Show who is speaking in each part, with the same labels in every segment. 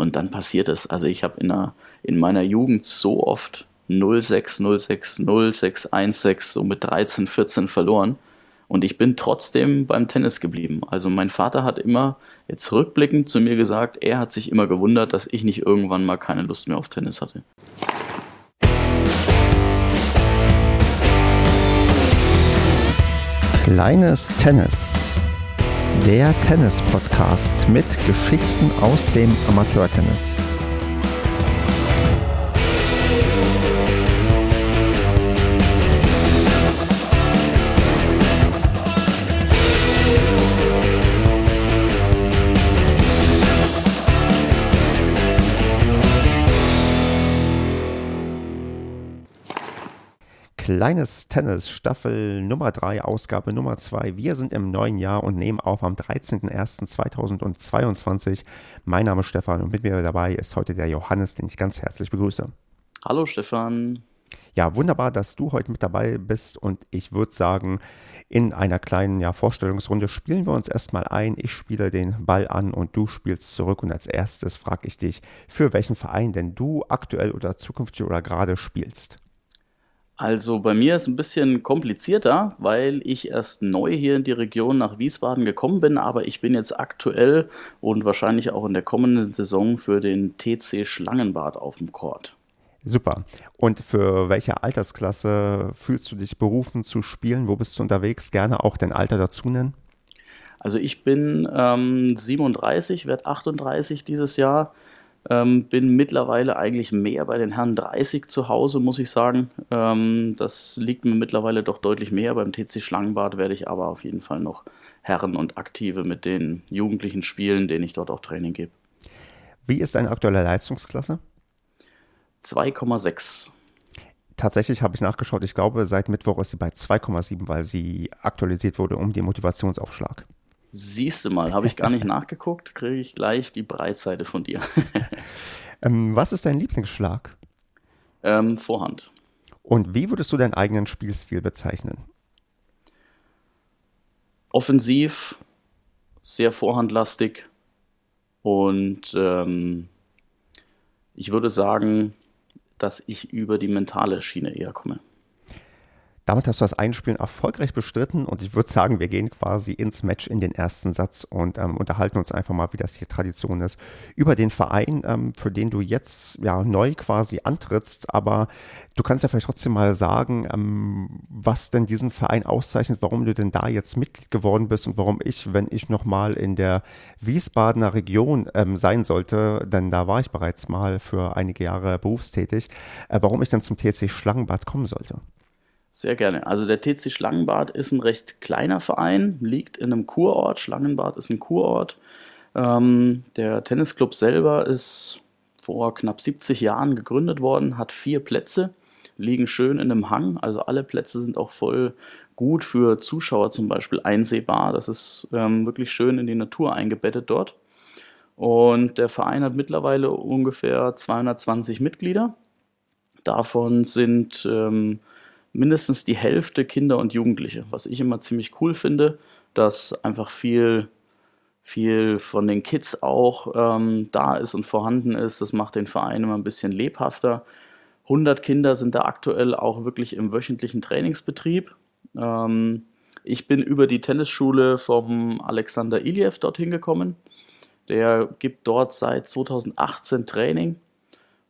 Speaker 1: Und dann passiert es. Also ich habe in, in meiner Jugend so oft 06, 06, 06, 16, so mit 13, 14 verloren. Und ich bin trotzdem beim Tennis geblieben. Also mein Vater hat immer jetzt rückblickend zu mir gesagt, er hat sich immer gewundert, dass ich nicht irgendwann mal keine Lust mehr auf Tennis hatte.
Speaker 2: Kleines Tennis. Der Tennis-Podcast mit Geschichten aus dem Amateurtennis. Kleines Tennis, Staffel Nummer 3, Ausgabe Nummer 2. Wir sind im neuen Jahr und nehmen auf am 13.01.2022. Mein Name ist Stefan und mit mir dabei ist heute der Johannes, den ich ganz herzlich begrüße.
Speaker 1: Hallo Stefan.
Speaker 2: Ja, wunderbar, dass du heute mit dabei bist und ich würde sagen, in einer kleinen ja, Vorstellungsrunde spielen wir uns erstmal ein. Ich spiele den Ball an und du spielst zurück und als erstes frage ich dich, für welchen Verein denn du aktuell oder zukünftig oder gerade spielst.
Speaker 1: Also bei mir ist es ein bisschen komplizierter, weil ich erst neu hier in die Region nach Wiesbaden gekommen bin, aber ich bin jetzt aktuell und wahrscheinlich auch in der kommenden Saison für den TC Schlangenbad auf dem Court.
Speaker 2: Super. Und für welche Altersklasse fühlst du dich berufen zu spielen? Wo bist du unterwegs? Gerne auch dein Alter dazu nennen.
Speaker 1: Also ich bin ähm, 37, werde 38 dieses Jahr. Ähm, bin mittlerweile eigentlich mehr bei den Herren 30 zu Hause, muss ich sagen. Ähm, das liegt mir mittlerweile doch deutlich mehr. Beim TC Schlangenbad werde ich aber auf jeden Fall noch Herren und Aktive mit den Jugendlichen spielen, denen ich dort auch Training gebe.
Speaker 2: Wie ist deine aktuelle Leistungsklasse?
Speaker 1: 2,6.
Speaker 2: Tatsächlich habe ich nachgeschaut. Ich glaube, seit Mittwoch ist sie bei 2,7, weil sie aktualisiert wurde um den Motivationsaufschlag.
Speaker 1: Siehst du mal, habe ich gar nicht nachgeguckt, kriege ich gleich die Breitseite von dir.
Speaker 2: ähm, was ist dein Lieblingsschlag?
Speaker 1: Ähm, Vorhand.
Speaker 2: Und wie würdest du deinen eigenen Spielstil bezeichnen?
Speaker 1: Offensiv, sehr vorhandlastig und ähm, ich würde sagen, dass ich über die mentale Schiene eher komme.
Speaker 2: Damit hast du das Einspielen erfolgreich bestritten und ich würde sagen, wir gehen quasi ins Match in den ersten Satz und ähm, unterhalten uns einfach mal, wie das hier Tradition ist, über den Verein, ähm, für den du jetzt ja neu quasi antrittst. Aber du kannst ja vielleicht trotzdem mal sagen, ähm, was denn diesen Verein auszeichnet, warum du denn da jetzt Mitglied geworden bist und warum ich, wenn ich nochmal in der Wiesbadener Region ähm, sein sollte, denn da war ich bereits mal für einige Jahre berufstätig, äh, warum ich dann zum TC Schlangenbad kommen sollte.
Speaker 1: Sehr gerne. Also der TC Schlangenbad ist ein recht kleiner Verein, liegt in einem Kurort. Schlangenbad ist ein Kurort. Ähm, der Tennisclub selber ist vor knapp 70 Jahren gegründet worden, hat vier Plätze, liegen schön in einem Hang. Also alle Plätze sind auch voll gut für Zuschauer zum Beispiel einsehbar. Das ist ähm, wirklich schön in die Natur eingebettet dort. Und der Verein hat mittlerweile ungefähr 220 Mitglieder. Davon sind ähm, mindestens die Hälfte Kinder und Jugendliche, was ich immer ziemlich cool finde, dass einfach viel, viel von den Kids auch ähm, da ist und vorhanden ist. Das macht den Verein immer ein bisschen lebhafter. 100 Kinder sind da aktuell auch wirklich im wöchentlichen Trainingsbetrieb. Ähm, ich bin über die Tennisschule vom Alexander Iliev dorthin gekommen. Der gibt dort seit 2018 Training.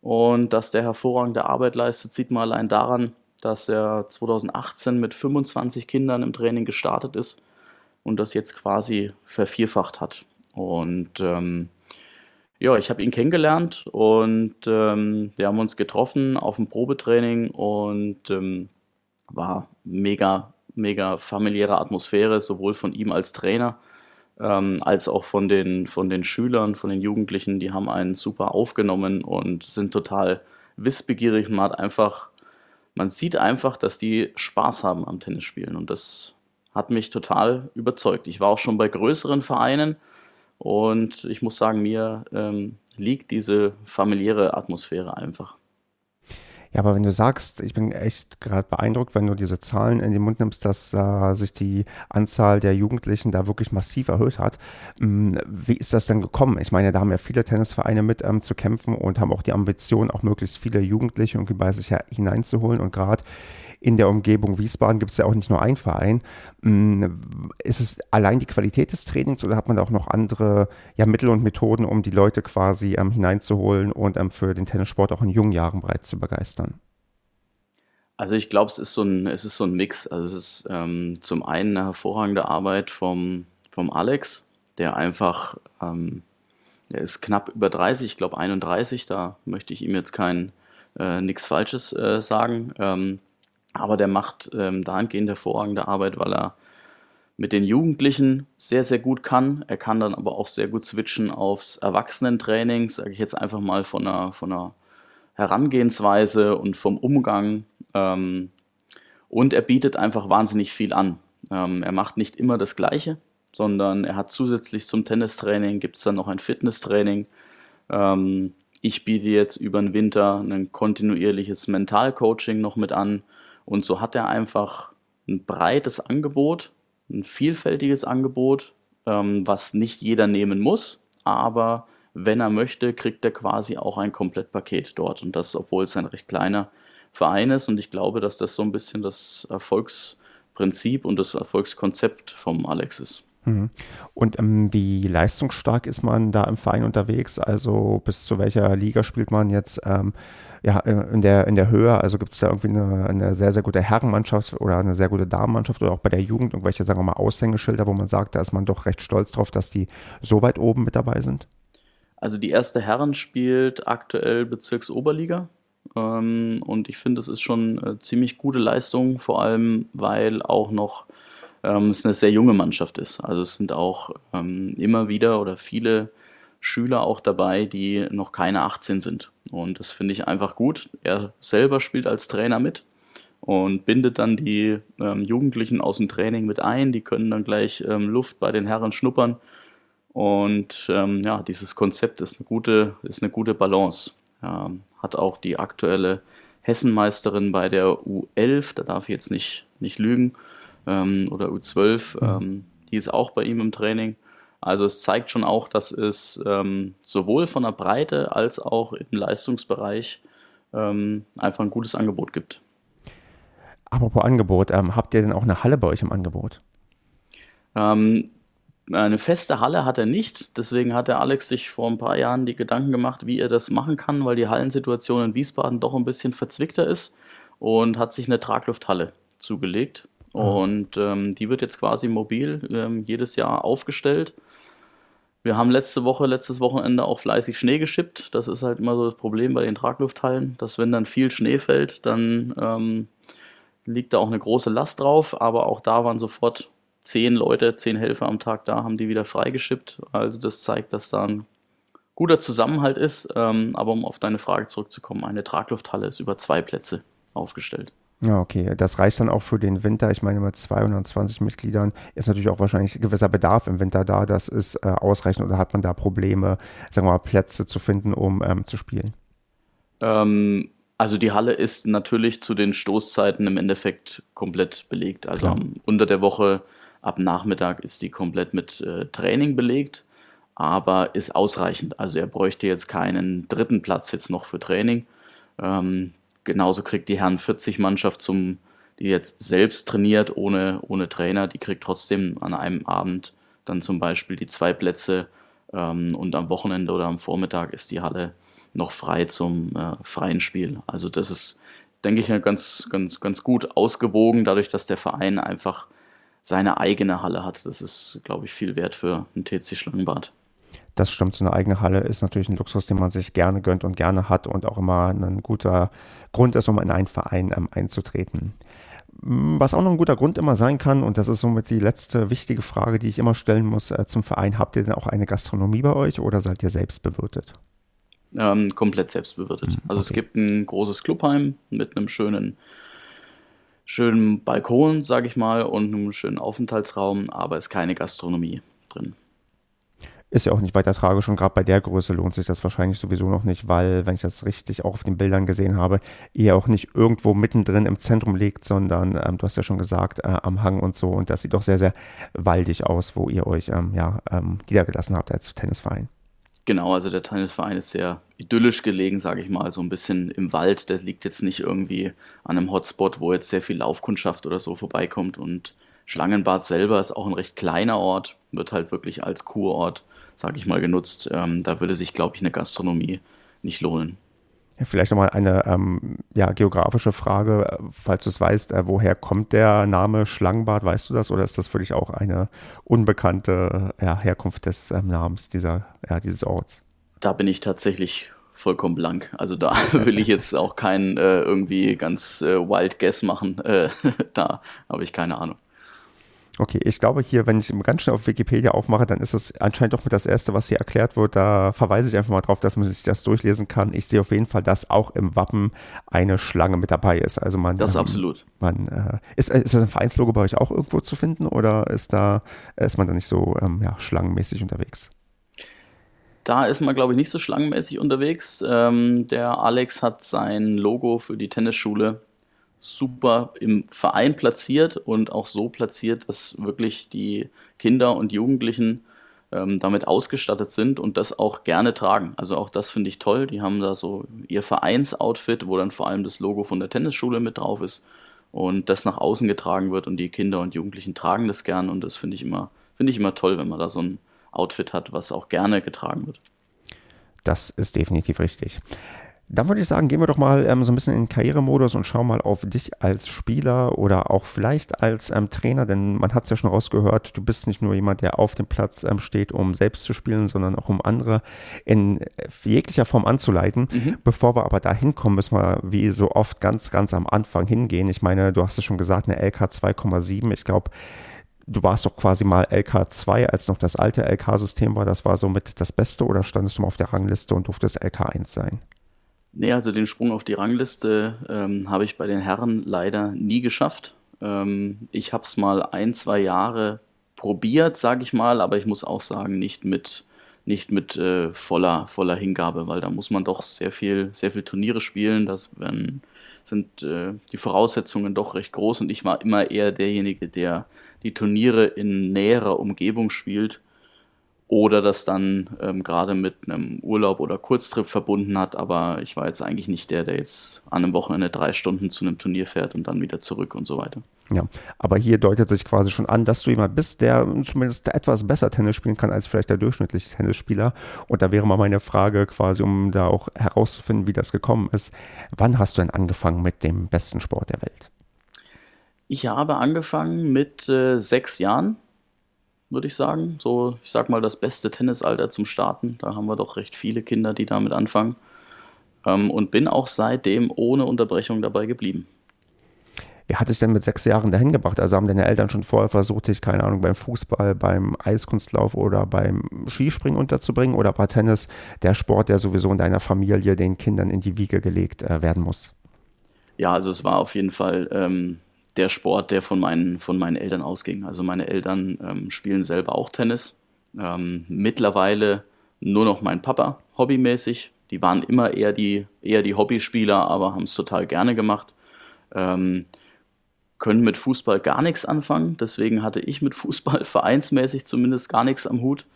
Speaker 1: Und dass der hervorragende Arbeit leistet, sieht man allein daran, dass er 2018 mit 25 Kindern im Training gestartet ist und das jetzt quasi vervierfacht hat. Und ähm, ja, ich habe ihn kennengelernt und ähm, wir haben uns getroffen auf dem Probetraining und ähm, war mega, mega familiäre Atmosphäre, sowohl von ihm als Trainer ähm, als auch von den, von den Schülern, von den Jugendlichen. Die haben einen super aufgenommen und sind total wissbegierig. Man hat einfach man sieht einfach, dass die Spaß haben am Tennisspielen und das hat mich total überzeugt. Ich war auch schon bei größeren Vereinen und ich muss sagen, mir ähm, liegt diese familiäre Atmosphäre einfach.
Speaker 2: Ja, aber wenn du sagst, ich bin echt gerade beeindruckt, wenn du diese Zahlen in den Mund nimmst, dass äh, sich die Anzahl der Jugendlichen da wirklich massiv erhöht hat. Ähm, wie ist das denn gekommen? Ich meine, da haben ja viele Tennisvereine mit ähm, zu kämpfen und haben auch die Ambition, auch möglichst viele Jugendliche irgendwie bei sich hineinzuholen. Und gerade in der Umgebung Wiesbaden gibt es ja auch nicht nur einen Verein. Mm, ist es allein die Qualität des Trainings oder hat man da auch noch andere ja, Mittel und Methoden, um die Leute quasi ähm, hineinzuholen und ähm, für den Tennissport auch in jungen Jahren bereits zu begeistern?
Speaker 1: Also ich glaube, es ist so ein, es ist so ein Mix. Also es ist ähm, zum einen eine hervorragende Arbeit vom, vom Alex, der einfach, ähm, er ist knapp über 30, ich glaube 31, da möchte ich ihm jetzt kein äh, nichts Falsches äh, sagen. Ähm, aber der macht ähm, dahingehend hervorragende Arbeit, weil er mit den Jugendlichen sehr, sehr gut kann. Er kann dann aber auch sehr gut switchen aufs Erwachsenentraining, sage ich jetzt einfach mal von einer, von einer Herangehensweise und vom Umgang. Ähm, und er bietet einfach wahnsinnig viel an. Ähm, er macht nicht immer das Gleiche, sondern er hat zusätzlich zum Tennistraining, gibt es dann noch ein Fitnesstraining. Ähm, ich biete jetzt über den Winter ein kontinuierliches Mentalcoaching noch mit an und so hat er einfach ein breites Angebot, ein vielfältiges Angebot, ähm, was nicht jeder nehmen muss, aber wenn er möchte, kriegt er quasi auch ein Komplettpaket dort. Und das, obwohl es ein recht kleiner Verein ist. Und ich glaube, dass das so ein bisschen das Erfolgsprinzip und das Erfolgskonzept vom Alex ist.
Speaker 2: Mhm. Und ähm, wie leistungsstark ist man da im Verein unterwegs? Also bis zu welcher Liga spielt man jetzt ähm, ja, äh, in, der, in der Höhe? Also gibt es da irgendwie eine, eine, sehr, sehr gute Herrenmannschaft oder eine sehr gute Damenmannschaft oder auch bei der Jugend irgendwelche, sagen wir mal, Aushängeschilder, wo man sagt, da ist man doch recht stolz drauf, dass die so weit oben mit dabei sind?
Speaker 1: Also die erste Herren spielt aktuell Bezirksoberliga. Ähm, und ich finde, das ist schon eine ziemlich gute Leistung, vor allem weil auch noch ähm, es eine sehr junge Mannschaft ist. Also es sind auch ähm, immer wieder oder viele Schüler auch dabei, die noch keine 18 sind. Und das finde ich einfach gut. Er selber spielt als Trainer mit und bindet dann die ähm, Jugendlichen aus dem Training mit ein. Die können dann gleich ähm, Luft bei den Herren schnuppern. Und ähm, ja, dieses Konzept ist eine gute, ist eine gute Balance. Ähm, hat auch die aktuelle Hessenmeisterin bei der U11, da darf ich jetzt nicht, nicht lügen, ähm, oder U12, mhm. ähm, die ist auch bei ihm im Training. Also es zeigt schon auch, dass es ähm, sowohl von der Breite als auch im Leistungsbereich ähm, einfach ein gutes Angebot gibt.
Speaker 2: Apropos Angebot, ähm, habt ihr denn auch eine Halle bei euch im Angebot?
Speaker 1: Eine feste Halle hat er nicht, deswegen hat der Alex sich vor ein paar Jahren die Gedanken gemacht, wie er das machen kann, weil die Hallensituation in Wiesbaden doch ein bisschen verzwickter ist und hat sich eine Traglufthalle zugelegt. Und ähm, die wird jetzt quasi mobil ähm, jedes Jahr aufgestellt. Wir haben letzte Woche, letztes Wochenende auch fleißig Schnee geschippt. Das ist halt immer so das Problem bei den Traglufthallen, dass wenn dann viel Schnee fällt, dann ähm, liegt da auch eine große Last drauf. Aber auch da waren sofort zehn Leute, zehn Helfer am Tag da, haben die wieder freigeschippt. Also das zeigt, dass da ein guter Zusammenhalt ist. Ähm, aber um auf deine Frage zurückzukommen, eine Traglufthalle ist über zwei Plätze aufgestellt.
Speaker 2: Ja, okay. Das reicht dann auch für den Winter. Ich meine, mit 220 Mitgliedern ist natürlich auch wahrscheinlich ein gewisser Bedarf im Winter da. Das ist äh, ausreichend oder hat man da Probleme, sagen wir mal, Plätze zu finden, um ähm, zu spielen?
Speaker 1: Ähm, also die Halle ist natürlich zu den Stoßzeiten im Endeffekt komplett belegt. Also am, unter der Woche ab Nachmittag ist die komplett mit äh, Training belegt, aber ist ausreichend. Also er bräuchte jetzt keinen dritten Platz jetzt noch für Training. Ähm, Genauso kriegt die Herren 40 Mannschaft zum, die jetzt selbst trainiert, ohne, ohne Trainer, die kriegt trotzdem an einem Abend dann zum Beispiel die zwei Plätze ähm, und am Wochenende oder am Vormittag ist die Halle noch frei zum äh, freien Spiel. Also das ist, denke ich, ganz, ganz, ganz gut ausgewogen, dadurch, dass der Verein einfach seine eigene Halle hat. Das ist, glaube ich, viel wert für einen TC Schlangenbad.
Speaker 2: Das stimmt, so eine eigene Halle ist natürlich ein Luxus, den man sich gerne gönnt und gerne hat und auch immer ein guter Grund ist, um in einen Verein ähm, einzutreten. Was auch noch ein guter Grund immer sein kann, und das ist somit die letzte wichtige Frage, die ich immer stellen muss äh, zum Verein, habt ihr denn auch eine Gastronomie bei euch oder seid ihr selbst bewirtet?
Speaker 1: Ähm, komplett selbst bewirtet. Mhm, also okay. es gibt ein großes Clubheim mit einem schönen, schönen Balkon, sage ich mal, und einem schönen Aufenthaltsraum, aber es ist keine Gastronomie drin.
Speaker 2: Ist ja auch nicht weiter tragisch und gerade bei der Größe lohnt sich das wahrscheinlich sowieso noch nicht, weil, wenn ich das richtig auch auf den Bildern gesehen habe, ihr auch nicht irgendwo mittendrin im Zentrum liegt, sondern ähm, du hast ja schon gesagt, äh, am Hang und so und das sieht doch sehr, sehr waldig aus, wo ihr euch ähm, ja, ähm, niedergelassen habt als Tennisverein.
Speaker 1: Genau, also der Tennisverein ist sehr idyllisch gelegen, sage ich mal, so ein bisschen im Wald. Der liegt jetzt nicht irgendwie an einem Hotspot, wo jetzt sehr viel Laufkundschaft oder so vorbeikommt und Schlangenbad selber ist auch ein recht kleiner Ort, wird halt wirklich als Kurort sage ich mal, genutzt. Ähm, da würde sich, glaube ich, eine Gastronomie nicht lohnen.
Speaker 2: Ja, vielleicht nochmal eine ähm, ja, geografische Frage, falls du es weißt, äh, woher kommt der Name Schlangenbad, weißt du das, oder ist das für dich auch eine unbekannte ja, Herkunft des ähm, Namens dieser, ja, dieses Orts?
Speaker 1: Da bin ich tatsächlich vollkommen blank. Also da will ich jetzt auch keinen äh, irgendwie ganz äh, wild Guess machen. Äh, da habe ich keine Ahnung.
Speaker 2: Okay, ich glaube hier, wenn ich ganz schnell auf Wikipedia aufmache, dann ist es anscheinend doch mit das Erste, was hier erklärt wird. Da verweise ich einfach mal drauf, dass man sich das durchlesen kann. Ich sehe auf jeden Fall, dass auch im Wappen eine Schlange mit dabei ist. Also man,
Speaker 1: das ähm, absolut.
Speaker 2: Man, äh, ist, ist das ein Vereinslogo bei euch auch irgendwo zu finden oder ist da ist man da nicht so ähm, ja, schlangenmäßig unterwegs?
Speaker 1: Da ist man, glaube ich, nicht so schlangenmäßig unterwegs. Ähm, der Alex hat sein Logo für die Tennisschule super im Verein platziert und auch so platziert, dass wirklich die Kinder und Jugendlichen ähm, damit ausgestattet sind und das auch gerne tragen. Also auch das finde ich toll. Die haben da so ihr Vereinsoutfit, wo dann vor allem das Logo von der Tennisschule mit drauf ist und das nach außen getragen wird und die Kinder und Jugendlichen tragen das gern und das finde ich immer finde ich immer toll, wenn man da so ein Outfit hat, was auch gerne getragen wird.
Speaker 2: Das ist definitiv richtig. Dann würde ich sagen, gehen wir doch mal ähm, so ein bisschen in den Karrieremodus und schauen mal auf dich als Spieler oder auch vielleicht als ähm, Trainer, denn man hat es ja schon rausgehört, du bist nicht nur jemand, der auf dem Platz ähm, steht, um selbst zu spielen, sondern auch um andere in jeglicher Form anzuleiten. Mhm. Bevor wir aber da hinkommen, müssen wir wie so oft ganz, ganz am Anfang hingehen. Ich meine, du hast es schon gesagt, eine LK 2,7. Ich glaube, du warst doch quasi mal LK2, als noch das alte LK-System war. Das war somit das Beste oder standest du mal auf der Rangliste und durftest LK1 sein?
Speaker 1: Nee, also den Sprung auf die Rangliste ähm, habe ich bei den Herren leider nie geschafft. Ähm, ich habe es mal ein, zwei Jahre probiert, sage ich mal, aber ich muss auch sagen, nicht mit, nicht mit äh, voller, voller Hingabe, weil da muss man doch sehr viel, sehr viel Turniere spielen. Das werden, sind äh, die Voraussetzungen doch recht groß und ich war immer eher derjenige, der die Turniere in näherer Umgebung spielt oder das dann ähm, gerade mit einem Urlaub oder Kurztrip verbunden hat. Aber ich war jetzt eigentlich nicht der, der jetzt an einem Wochenende drei Stunden zu einem Turnier fährt und dann wieder zurück und so weiter.
Speaker 2: Ja, aber hier deutet sich quasi schon an, dass du jemand bist, der zumindest etwas besser Tennis spielen kann als vielleicht der durchschnittliche Tennisspieler. Und da wäre mal meine Frage quasi, um da auch herauszufinden, wie das gekommen ist. Wann hast du denn angefangen mit dem besten Sport der Welt?
Speaker 1: Ich habe angefangen mit äh, sechs Jahren würde ich sagen. So, ich sag mal, das beste Tennisalter zum Starten. Da haben wir doch recht viele Kinder, die damit anfangen. Ähm, und bin auch seitdem ohne Unterbrechung dabei geblieben.
Speaker 2: Wie hat dich denn mit sechs Jahren dahin gebracht? Also haben deine Eltern schon vorher versucht, dich, keine Ahnung, beim Fußball, beim Eiskunstlauf oder beim Skispringen unterzubringen? Oder war Tennis der Sport, der sowieso in deiner Familie den Kindern in die Wiege gelegt äh, werden muss?
Speaker 1: Ja, also es war auf jeden Fall ähm, der Sport, der von meinen, von meinen Eltern ausging. Also meine Eltern ähm, spielen selber auch Tennis. Ähm, mittlerweile nur noch mein Papa, hobbymäßig. Die waren immer eher die, eher die Hobbyspieler, aber haben es total gerne gemacht. Ähm, können mit Fußball gar nichts anfangen. Deswegen hatte ich mit Fußball vereinsmäßig zumindest gar nichts am Hut.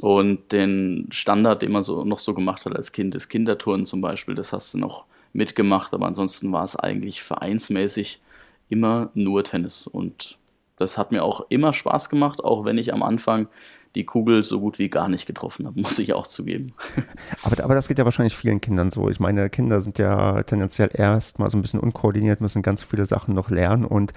Speaker 1: Und den Standard, den man so noch so gemacht hat als Kind, das Kinderturnen zum Beispiel, das hast du noch mitgemacht, aber ansonsten war es eigentlich vereinsmäßig immer nur Tennis. Und das hat mir auch immer Spaß gemacht, auch wenn ich am Anfang die Kugel so gut wie gar nicht getroffen habe, muss ich auch zugeben.
Speaker 2: Aber, aber das geht ja wahrscheinlich vielen Kindern so. Ich meine, Kinder sind ja tendenziell erst mal so ein bisschen unkoordiniert, müssen ganz viele Sachen noch lernen. Und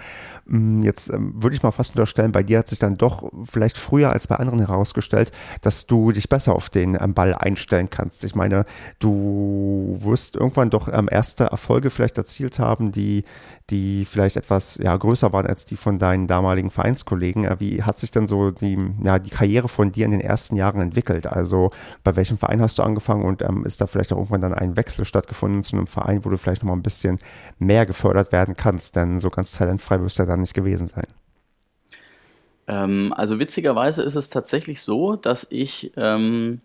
Speaker 2: mm, jetzt ähm, würde ich mal fast unterstellen, bei dir hat sich dann doch vielleicht früher als bei anderen herausgestellt, dass du dich besser auf den ähm, Ball einstellen kannst. Ich meine, du wirst irgendwann doch ähm, erste Erfolge vielleicht erzielt haben, die, die vielleicht etwas ja, größer waren als die von deinen damaligen Vereinskollegen. Äh, wie hat sich denn so die, ja, die Karriere von dir in den ersten Jahren entwickelt? Also bei welchem Verein hast du angefangen und ähm, ist da vielleicht auch irgendwann dann ein Wechsel stattgefunden zu einem Verein, wo du vielleicht noch mal ein bisschen mehr gefördert werden kannst? Denn so ganz talentfrei wirst du ja dann nicht gewesen sein.
Speaker 1: Ähm, also witzigerweise ist es tatsächlich so, dass ich, ähm,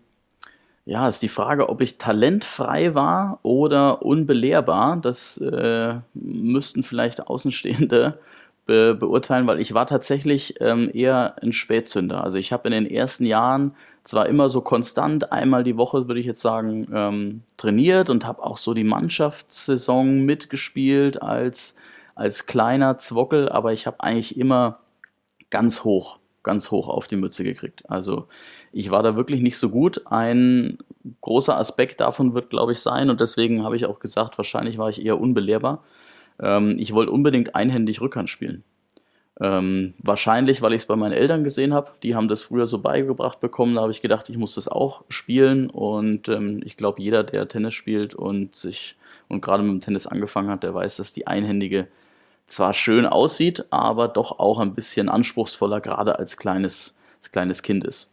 Speaker 1: ja, ist die Frage, ob ich talentfrei war oder unbelehrbar. Das äh, müssten vielleicht Außenstehende be beurteilen, weil ich war tatsächlich ähm, eher ein Spätzünder. Also ich habe in den ersten Jahren zwar immer so konstant einmal die Woche, würde ich jetzt sagen, ähm, trainiert und habe auch so die Mannschaftssaison mitgespielt als, als kleiner Zwockel, aber ich habe eigentlich immer ganz hoch, ganz hoch auf die Mütze gekriegt. Also ich war da wirklich nicht so gut. Ein großer Aspekt davon wird, glaube ich, sein, und deswegen habe ich auch gesagt, wahrscheinlich war ich eher unbelehrbar. Ähm, ich wollte unbedingt einhändig Rückhand spielen. Ähm, wahrscheinlich, weil ich es bei meinen Eltern gesehen habe. Die haben das früher so beigebracht bekommen. Da habe ich gedacht, ich muss das auch spielen. Und ähm, ich glaube, jeder, der Tennis spielt und sich und gerade mit dem Tennis angefangen hat, der weiß, dass die einhändige zwar schön aussieht, aber doch auch ein bisschen anspruchsvoller, gerade als kleines, als kleines Kind ist.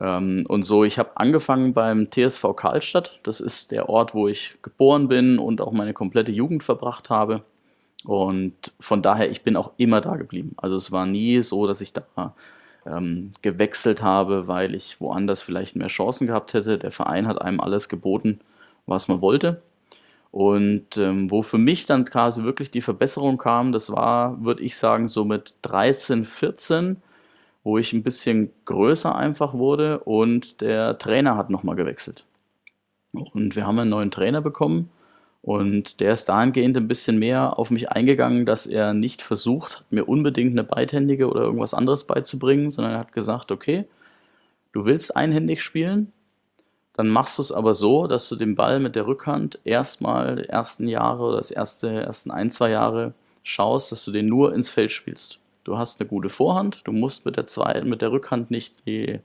Speaker 1: Ähm, und so, ich habe angefangen beim TSV Karlstadt. Das ist der Ort, wo ich geboren bin und auch meine komplette Jugend verbracht habe. Und von daher, ich bin auch immer da geblieben. Also es war nie so, dass ich da ähm, gewechselt habe, weil ich woanders vielleicht mehr Chancen gehabt hätte. Der Verein hat einem alles geboten, was man wollte. Und ähm, wo für mich dann quasi wirklich die Verbesserung kam, das war, würde ich sagen, so mit 13, 14, wo ich ein bisschen größer einfach wurde und der Trainer hat nochmal gewechselt. Und wir haben einen neuen Trainer bekommen und der ist dahingehend ein bisschen mehr auf mich eingegangen, dass er nicht versucht hat, mir unbedingt eine beidhändige oder irgendwas anderes beizubringen, sondern er hat gesagt, okay, du willst einhändig spielen, dann machst du es aber so, dass du den Ball mit der Rückhand erstmal die ersten Jahre oder das erste, ersten ein, zwei Jahre schaust, dass du den nur ins Feld spielst. Du hast eine gute Vorhand, du musst mit der zweiten, mit der Rückhand nicht die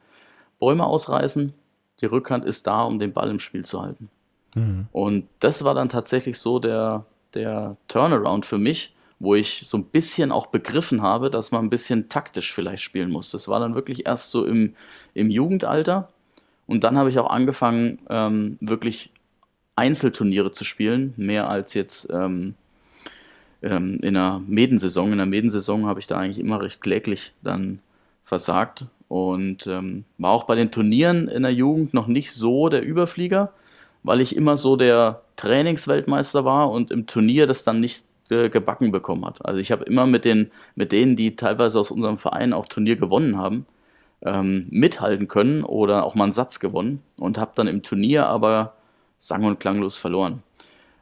Speaker 1: Bäume ausreißen. Die Rückhand ist da, um den Ball im Spiel zu halten. Mhm. Und das war dann tatsächlich so der, der Turnaround für mich, wo ich so ein bisschen auch begriffen habe, dass man ein bisschen taktisch vielleicht spielen muss. Das war dann wirklich erst so im, im Jugendalter. Und dann habe ich auch angefangen, ähm, wirklich Einzelturniere zu spielen, mehr als jetzt ähm, ähm, in der Medensaison. In der Medensaison habe ich da eigentlich immer recht kläglich dann versagt und ähm, war auch bei den Turnieren in der Jugend noch nicht so der Überflieger weil ich immer so der Trainingsweltmeister war und im Turnier das dann nicht äh, gebacken bekommen hat. Also ich habe immer mit den, mit denen, die teilweise aus unserem Verein auch Turnier gewonnen haben, ähm, mithalten können oder auch mal einen Satz gewonnen und habe dann im Turnier aber sang- und klanglos verloren.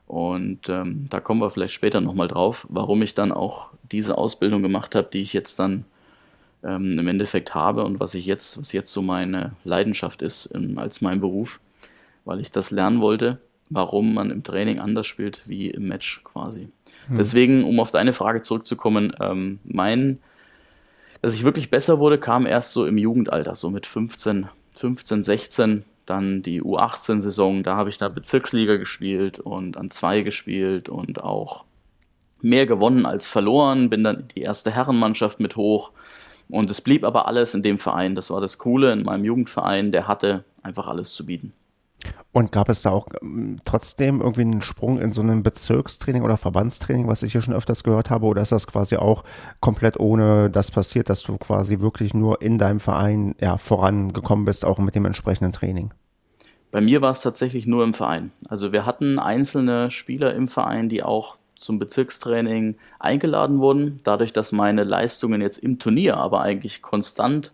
Speaker 1: Und ähm, da kommen wir vielleicht später nochmal drauf, warum ich dann auch diese Ausbildung gemacht habe, die ich jetzt dann ähm, im Endeffekt habe und was ich jetzt, was jetzt so meine Leidenschaft ist ähm, als mein Beruf weil ich das lernen wollte, warum man im Training anders spielt wie im Match quasi. Hm. Deswegen, um auf deine Frage zurückzukommen, ähm, mein, dass ich wirklich besser wurde, kam erst so im Jugendalter, so mit 15, 15, 16, dann die U18-Saison, da habe ich da Bezirksliga gespielt und an zwei gespielt und auch mehr gewonnen als verloren, bin dann in die erste Herrenmannschaft mit hoch. Und es blieb aber alles in dem Verein. Das war das Coole in meinem Jugendverein, der hatte einfach alles zu bieten.
Speaker 2: Und gab es da auch ähm, trotzdem irgendwie einen Sprung in so einem Bezirkstraining oder Verbandstraining, was ich hier schon öfters gehört habe? Oder ist das quasi auch komplett ohne das passiert, dass du quasi wirklich nur in deinem Verein ja, vorangekommen bist, auch mit dem entsprechenden Training?
Speaker 1: Bei mir war es tatsächlich nur im Verein. Also wir hatten einzelne Spieler im Verein, die auch zum Bezirkstraining eingeladen wurden. Dadurch, dass meine Leistungen jetzt im Turnier aber eigentlich konstant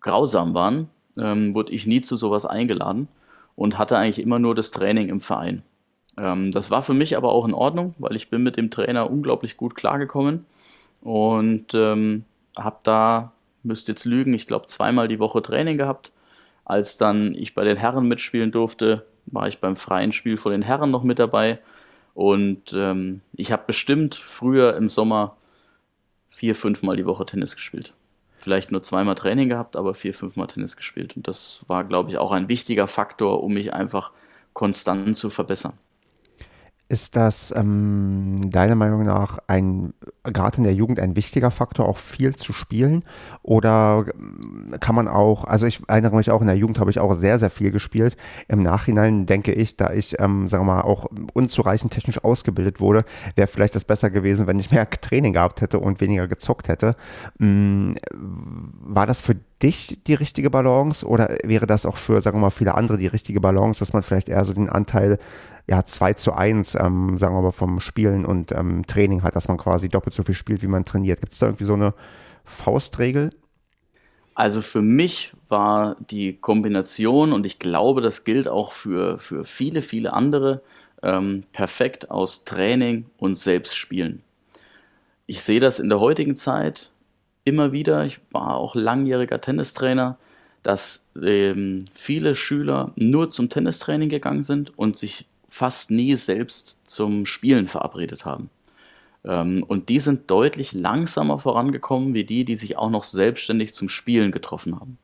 Speaker 1: grausam waren, ähm, wurde ich nie zu sowas eingeladen und hatte eigentlich immer nur das Training im Verein. Ähm, das war für mich aber auch in Ordnung, weil ich bin mit dem Trainer unglaublich gut klargekommen und ähm, habe da, müsste jetzt lügen, ich glaube zweimal die Woche Training gehabt. Als dann ich bei den Herren mitspielen durfte, war ich beim freien Spiel vor den Herren noch mit dabei und ähm, ich habe bestimmt früher im Sommer vier, fünfmal die Woche Tennis gespielt vielleicht nur zweimal Training gehabt, aber vier, fünfmal Tennis gespielt. Und das war, glaube ich, auch ein wichtiger Faktor, um mich einfach konstant zu verbessern.
Speaker 2: Ist das ähm, deiner Meinung nach ein, gerade in der Jugend ein wichtiger Faktor, auch viel zu spielen? Oder ähm, kann man auch, also ich erinnere mich auch, in der Jugend habe ich auch sehr, sehr viel gespielt. Im Nachhinein denke ich, da ich, ähm, sagen wir mal, auch unzureichend technisch ausgebildet wurde, wäre vielleicht das besser gewesen, wenn ich mehr Training gehabt hätte und weniger gezockt hätte. Ähm, war das für dich die richtige Balance oder wäre das auch für, sagen wir mal, viele andere die richtige Balance, dass man vielleicht eher so den Anteil ja, 2 zu 1, ähm, sagen wir mal, vom Spielen und ähm, Training hat, dass man quasi doppelt so viel spielt, wie man trainiert. Gibt es da irgendwie so eine Faustregel?
Speaker 1: Also für mich war die Kombination, und ich glaube, das gilt auch für, für viele, viele andere, ähm, perfekt aus Training und Selbstspielen. Ich sehe das in der heutigen Zeit immer wieder. Ich war auch langjähriger Tennistrainer, dass ähm, viele Schüler nur zum Tennistraining gegangen sind und sich fast nie selbst zum Spielen verabredet haben. Ähm, und die sind deutlich langsamer vorangekommen wie die, die sich auch noch selbstständig zum Spielen getroffen haben.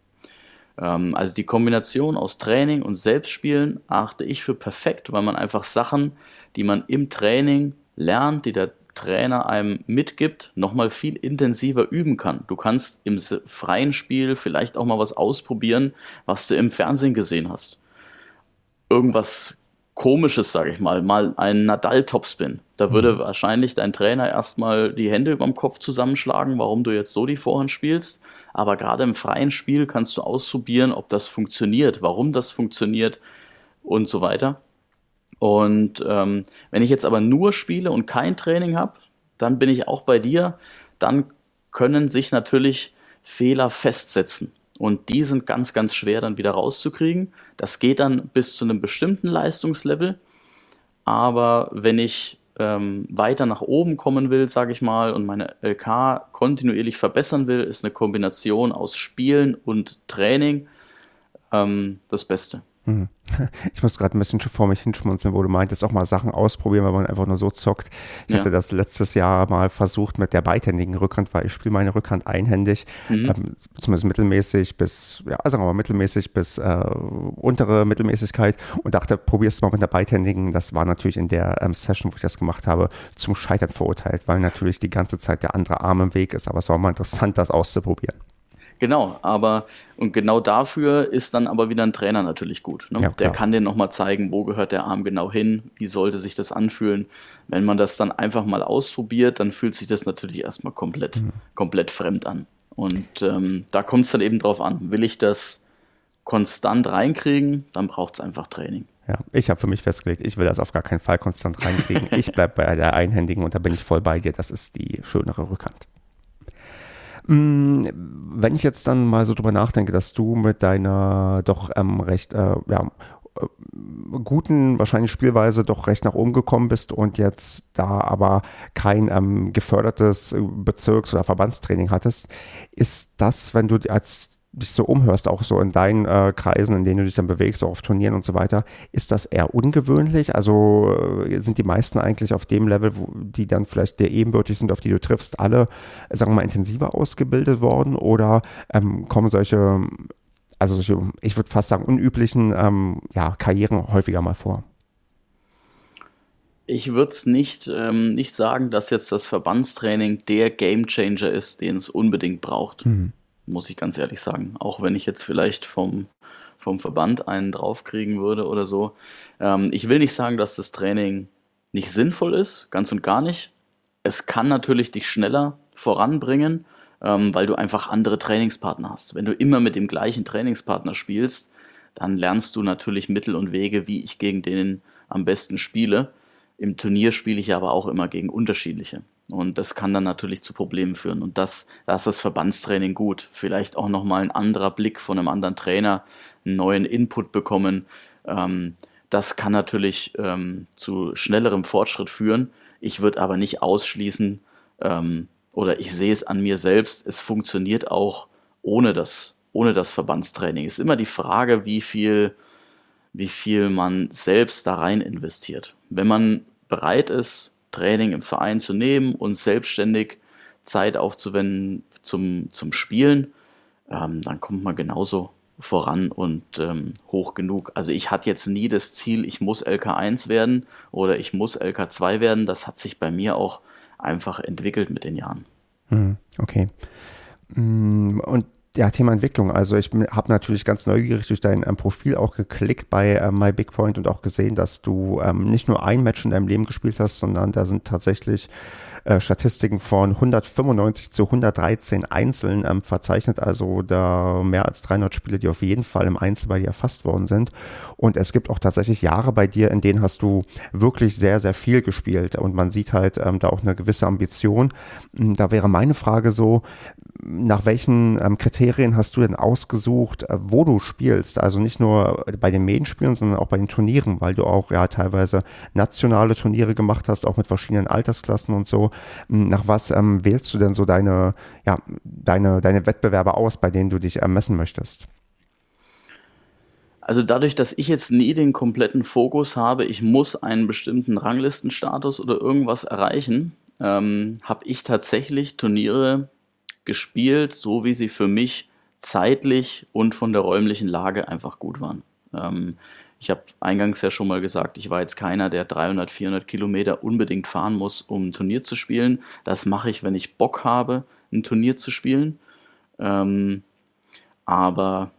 Speaker 1: Ähm, also die Kombination aus Training und Selbstspielen achte ich für perfekt, weil man einfach Sachen, die man im Training lernt, die der Trainer einem mitgibt, nochmal viel intensiver üben kann. Du kannst im freien Spiel vielleicht auch mal was ausprobieren, was du im Fernsehen gesehen hast. Irgendwas Komisches, sage ich mal, mal ein Nadal-Topspin. Da würde mhm. wahrscheinlich dein Trainer erstmal die Hände über dem Kopf zusammenschlagen, warum du jetzt so die Vorhand spielst. Aber gerade im freien Spiel kannst du ausprobieren, ob das funktioniert, warum das funktioniert und so weiter. Und ähm, wenn ich jetzt aber nur spiele und kein Training habe, dann bin ich auch bei dir. Dann können sich natürlich Fehler festsetzen. Und die sind ganz, ganz schwer dann wieder rauszukriegen. Das geht dann bis zu einem bestimmten Leistungslevel. Aber wenn ich ähm, weiter nach oben kommen will, sage ich mal, und meine LK kontinuierlich verbessern will, ist eine Kombination aus Spielen und Training ähm, das Beste.
Speaker 2: Mhm. Ich muss gerade ein bisschen vor mich hinschmunzeln, wo du meintest, auch mal Sachen ausprobieren, weil man einfach nur so zockt. Ich ja. hatte das letztes Jahr mal versucht mit der beidhändigen Rückhand, weil ich spiele meine Rückhand einhändig, mhm. ähm, zumindest mittelmäßig bis, ja, sagen wir mal mittelmäßig bis äh, untere Mittelmäßigkeit und dachte, probier's mal mit der beidhändigen. Das war natürlich in der ähm, Session, wo ich das gemacht habe, zum Scheitern verurteilt, weil natürlich die ganze Zeit der andere Arm im Weg ist. Aber es war mal interessant, das auszuprobieren.
Speaker 1: Genau, aber und genau dafür ist dann aber wieder ein Trainer natürlich gut. Ne? Ja, der kann dir nochmal zeigen, wo gehört der Arm genau hin, wie sollte sich das anfühlen. Wenn man das dann einfach mal ausprobiert, dann fühlt sich das natürlich erstmal komplett, mhm. komplett fremd an. Und ähm, da kommt es dann eben drauf an. Will ich das konstant reinkriegen, dann braucht es einfach Training.
Speaker 2: Ja, ich habe für mich festgelegt, ich will das auf gar keinen Fall konstant reinkriegen. ich bleibe bei der Einhändigen und da bin ich voll bei dir. Das ist die schönere Rückhand. Mm, wenn ich jetzt dann mal so drüber nachdenke, dass du mit deiner doch ähm, recht, äh, ja, äh, guten, wahrscheinlich Spielweise doch recht nach oben gekommen bist und jetzt da aber kein ähm, gefördertes Bezirks- oder Verbandstraining hattest, ist das, wenn du als dich so umhörst, auch so in deinen äh, Kreisen, in denen du dich dann bewegst, auch auf Turnieren und so weiter, ist das eher ungewöhnlich? Also äh, sind die meisten eigentlich auf dem Level, wo die dann vielleicht der ebenbürtig sind, auf die du triffst, alle, sagen wir mal, intensiver ausgebildet worden oder ähm, kommen solche, also solche, ich würde fast sagen, unüblichen ähm, ja, Karrieren häufiger mal vor?
Speaker 1: Ich würde es nicht, ähm, nicht sagen, dass jetzt das Verbandstraining der Gamechanger ist, den es unbedingt braucht. Mhm muss ich ganz ehrlich sagen. Auch wenn ich jetzt vielleicht vom, vom Verband einen draufkriegen würde oder so. Ähm, ich will nicht sagen, dass das Training nicht sinnvoll ist, ganz und gar nicht. Es kann natürlich dich schneller voranbringen, ähm, weil du einfach andere Trainingspartner hast. Wenn du immer mit dem gleichen Trainingspartner spielst, dann lernst du natürlich Mittel und Wege, wie ich gegen den am besten spiele. Im Turnier spiele ich aber auch immer gegen unterschiedliche. Und das kann dann natürlich zu Problemen führen. Und das, da ist das Verbandstraining gut. Vielleicht auch nochmal ein anderer Blick von einem anderen Trainer, einen neuen Input bekommen. Ähm, das kann natürlich ähm, zu schnellerem Fortschritt führen. Ich würde aber nicht ausschließen, ähm, oder ich sehe es an mir selbst, es funktioniert auch ohne das, ohne das Verbandstraining. Es ist immer die Frage, wie viel, wie viel man selbst da rein investiert. Wenn man bereit ist, Training im Verein zu nehmen und selbstständig Zeit aufzuwenden zum, zum Spielen, ähm, dann kommt man genauso voran und ähm, hoch genug. Also ich hatte jetzt nie das Ziel, ich muss LK1 werden oder ich muss LK2 werden. Das hat sich bei mir auch einfach entwickelt mit den Jahren.
Speaker 2: Hm, okay. Mm, und ja, Thema Entwicklung. Also ich habe natürlich ganz neugierig durch dein ähm, Profil auch geklickt bei äh, MyBigPoint und auch gesehen, dass du ähm, nicht nur ein Match in deinem Leben gespielt hast, sondern da sind tatsächlich äh, Statistiken von 195 zu 113 Einzeln ähm, verzeichnet, also da mehr als 300 Spiele, die auf jeden Fall im Einzel bei dir erfasst worden sind. Und es gibt auch tatsächlich Jahre bei dir, in denen hast du wirklich sehr, sehr viel gespielt und man sieht halt ähm, da auch eine gewisse Ambition. Hm, da wäre meine Frage so, nach welchen ähm, Kriterien hast du denn ausgesucht, äh, wo du spielst? Also nicht nur bei den Medienspielen, sondern auch bei den Turnieren, weil du auch ja teilweise nationale Turniere gemacht hast, auch mit verschiedenen Altersklassen und so. Hm, nach was ähm, wählst du denn so deine, ja, deine, deine Wettbewerbe aus, bei denen du dich ermessen möchtest?
Speaker 1: Also dadurch, dass ich jetzt nie den kompletten Fokus habe, ich muss einen bestimmten Ranglistenstatus oder irgendwas erreichen, ähm, habe ich tatsächlich Turniere gespielt, so wie sie für mich zeitlich und von der räumlichen Lage einfach gut waren. Ähm, ich habe eingangs ja schon mal gesagt, ich war jetzt keiner, der 300, 400 Kilometer unbedingt fahren muss, um ein Turnier zu spielen. Das mache ich, wenn ich Bock habe, ein Turnier zu spielen. Ähm, aber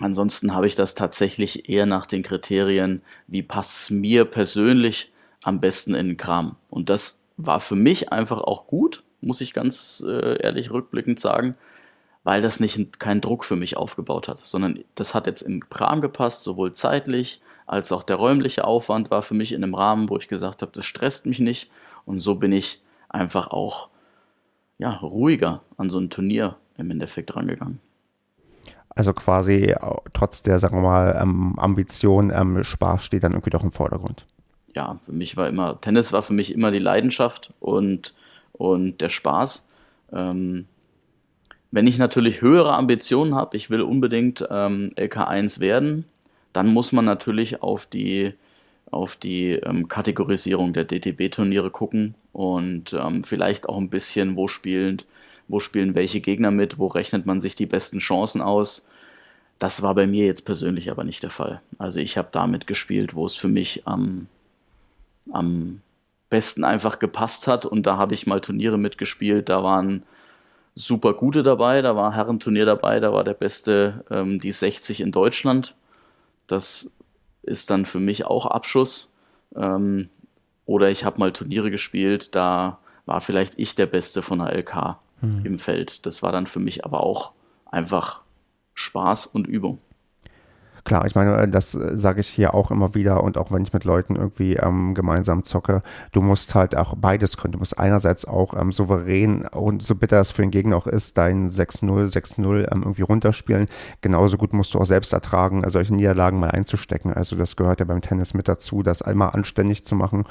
Speaker 1: ansonsten habe ich das tatsächlich eher nach den Kriterien, wie passt es mir persönlich am besten in den Kram. Und das war für mich einfach auch gut, muss ich ganz äh, ehrlich rückblickend sagen, weil das nicht keinen Druck für mich aufgebaut hat, sondern das hat jetzt im Rahmen gepasst, sowohl zeitlich als auch der räumliche Aufwand war für mich in einem Rahmen, wo ich gesagt habe, das stresst mich nicht und so bin ich einfach auch ja, ruhiger an so ein Turnier im Endeffekt rangegangen.
Speaker 2: Also quasi trotz der, sagen wir mal, ähm, Ambition, ähm, Spaß steht dann irgendwie doch im Vordergrund.
Speaker 1: Ja, für mich war immer, Tennis war für mich immer die Leidenschaft und, und der Spaß. Ähm, wenn ich natürlich höhere Ambitionen habe, ich will unbedingt ähm, LK1 werden, dann muss man natürlich auf die, auf die ähm, Kategorisierung der DTB-Turniere gucken und ähm, vielleicht auch ein bisschen, wo spielen, wo spielen welche Gegner mit, wo rechnet man sich die besten Chancen aus. Das war bei mir jetzt persönlich aber nicht der Fall. Also ich habe damit gespielt, wo es für mich am, am besten einfach gepasst hat und da habe ich mal Turniere mitgespielt, da waren super gute dabei. Da war Herrenturnier dabei, da war der beste ähm, die 60 in Deutschland. Das ist dann für mich auch Abschuss. Ähm, oder ich habe mal Turniere gespielt, da war vielleicht ich der Beste von der LK mhm. im Feld. Das war dann für mich aber auch einfach Spaß und Übung.
Speaker 2: Klar, ich meine, das äh, sage ich hier auch immer wieder und auch wenn ich mit Leuten irgendwie ähm, gemeinsam zocke, du musst halt auch beides können. Du musst einerseits auch ähm, souverän und so bitter es für den Gegner auch ist, dein 6-0, 6-0 ähm, irgendwie runterspielen. Genauso gut musst du auch selbst ertragen, äh, solche Niederlagen mal einzustecken. Also das gehört ja beim Tennis mit dazu, das einmal anständig zu machen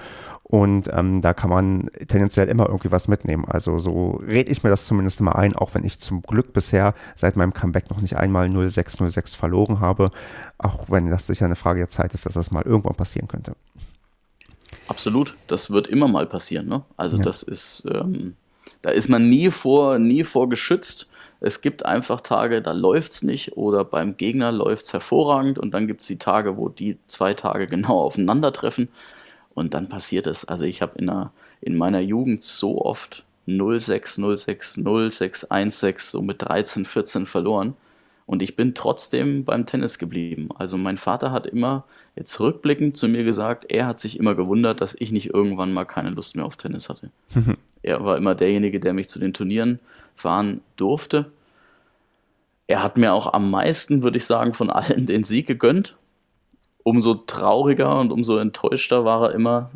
Speaker 2: und ähm, da kann man tendenziell immer irgendwie was mitnehmen. Also so rede ich mir das zumindest immer ein, auch wenn ich zum Glück bisher seit meinem Comeback noch nicht einmal 0606 verloren habe. Auch wenn das sicher eine Frage der Zeit ist, dass das mal irgendwann passieren könnte.
Speaker 1: Absolut, das wird immer mal passieren. Ne? Also ja. das ist, ähm, da ist man nie vor, nie vor geschützt. Es gibt einfach Tage, da läuft es nicht oder beim Gegner läuft es hervorragend und dann gibt es die Tage, wo die zwei Tage genau aufeinandertreffen. Und dann passiert es. Also ich habe in, in meiner Jugend so oft 06, 06, 06, 16, so mit 13, 14 verloren. Und ich bin trotzdem beim Tennis geblieben. Also mein Vater hat immer jetzt rückblickend zu mir gesagt, er hat sich immer gewundert, dass ich nicht irgendwann mal keine Lust mehr auf Tennis hatte. er war immer derjenige, der mich zu den Turnieren fahren durfte. Er hat mir auch am meisten, würde ich sagen, von allen den Sieg gegönnt umso trauriger und umso enttäuschter war er immer,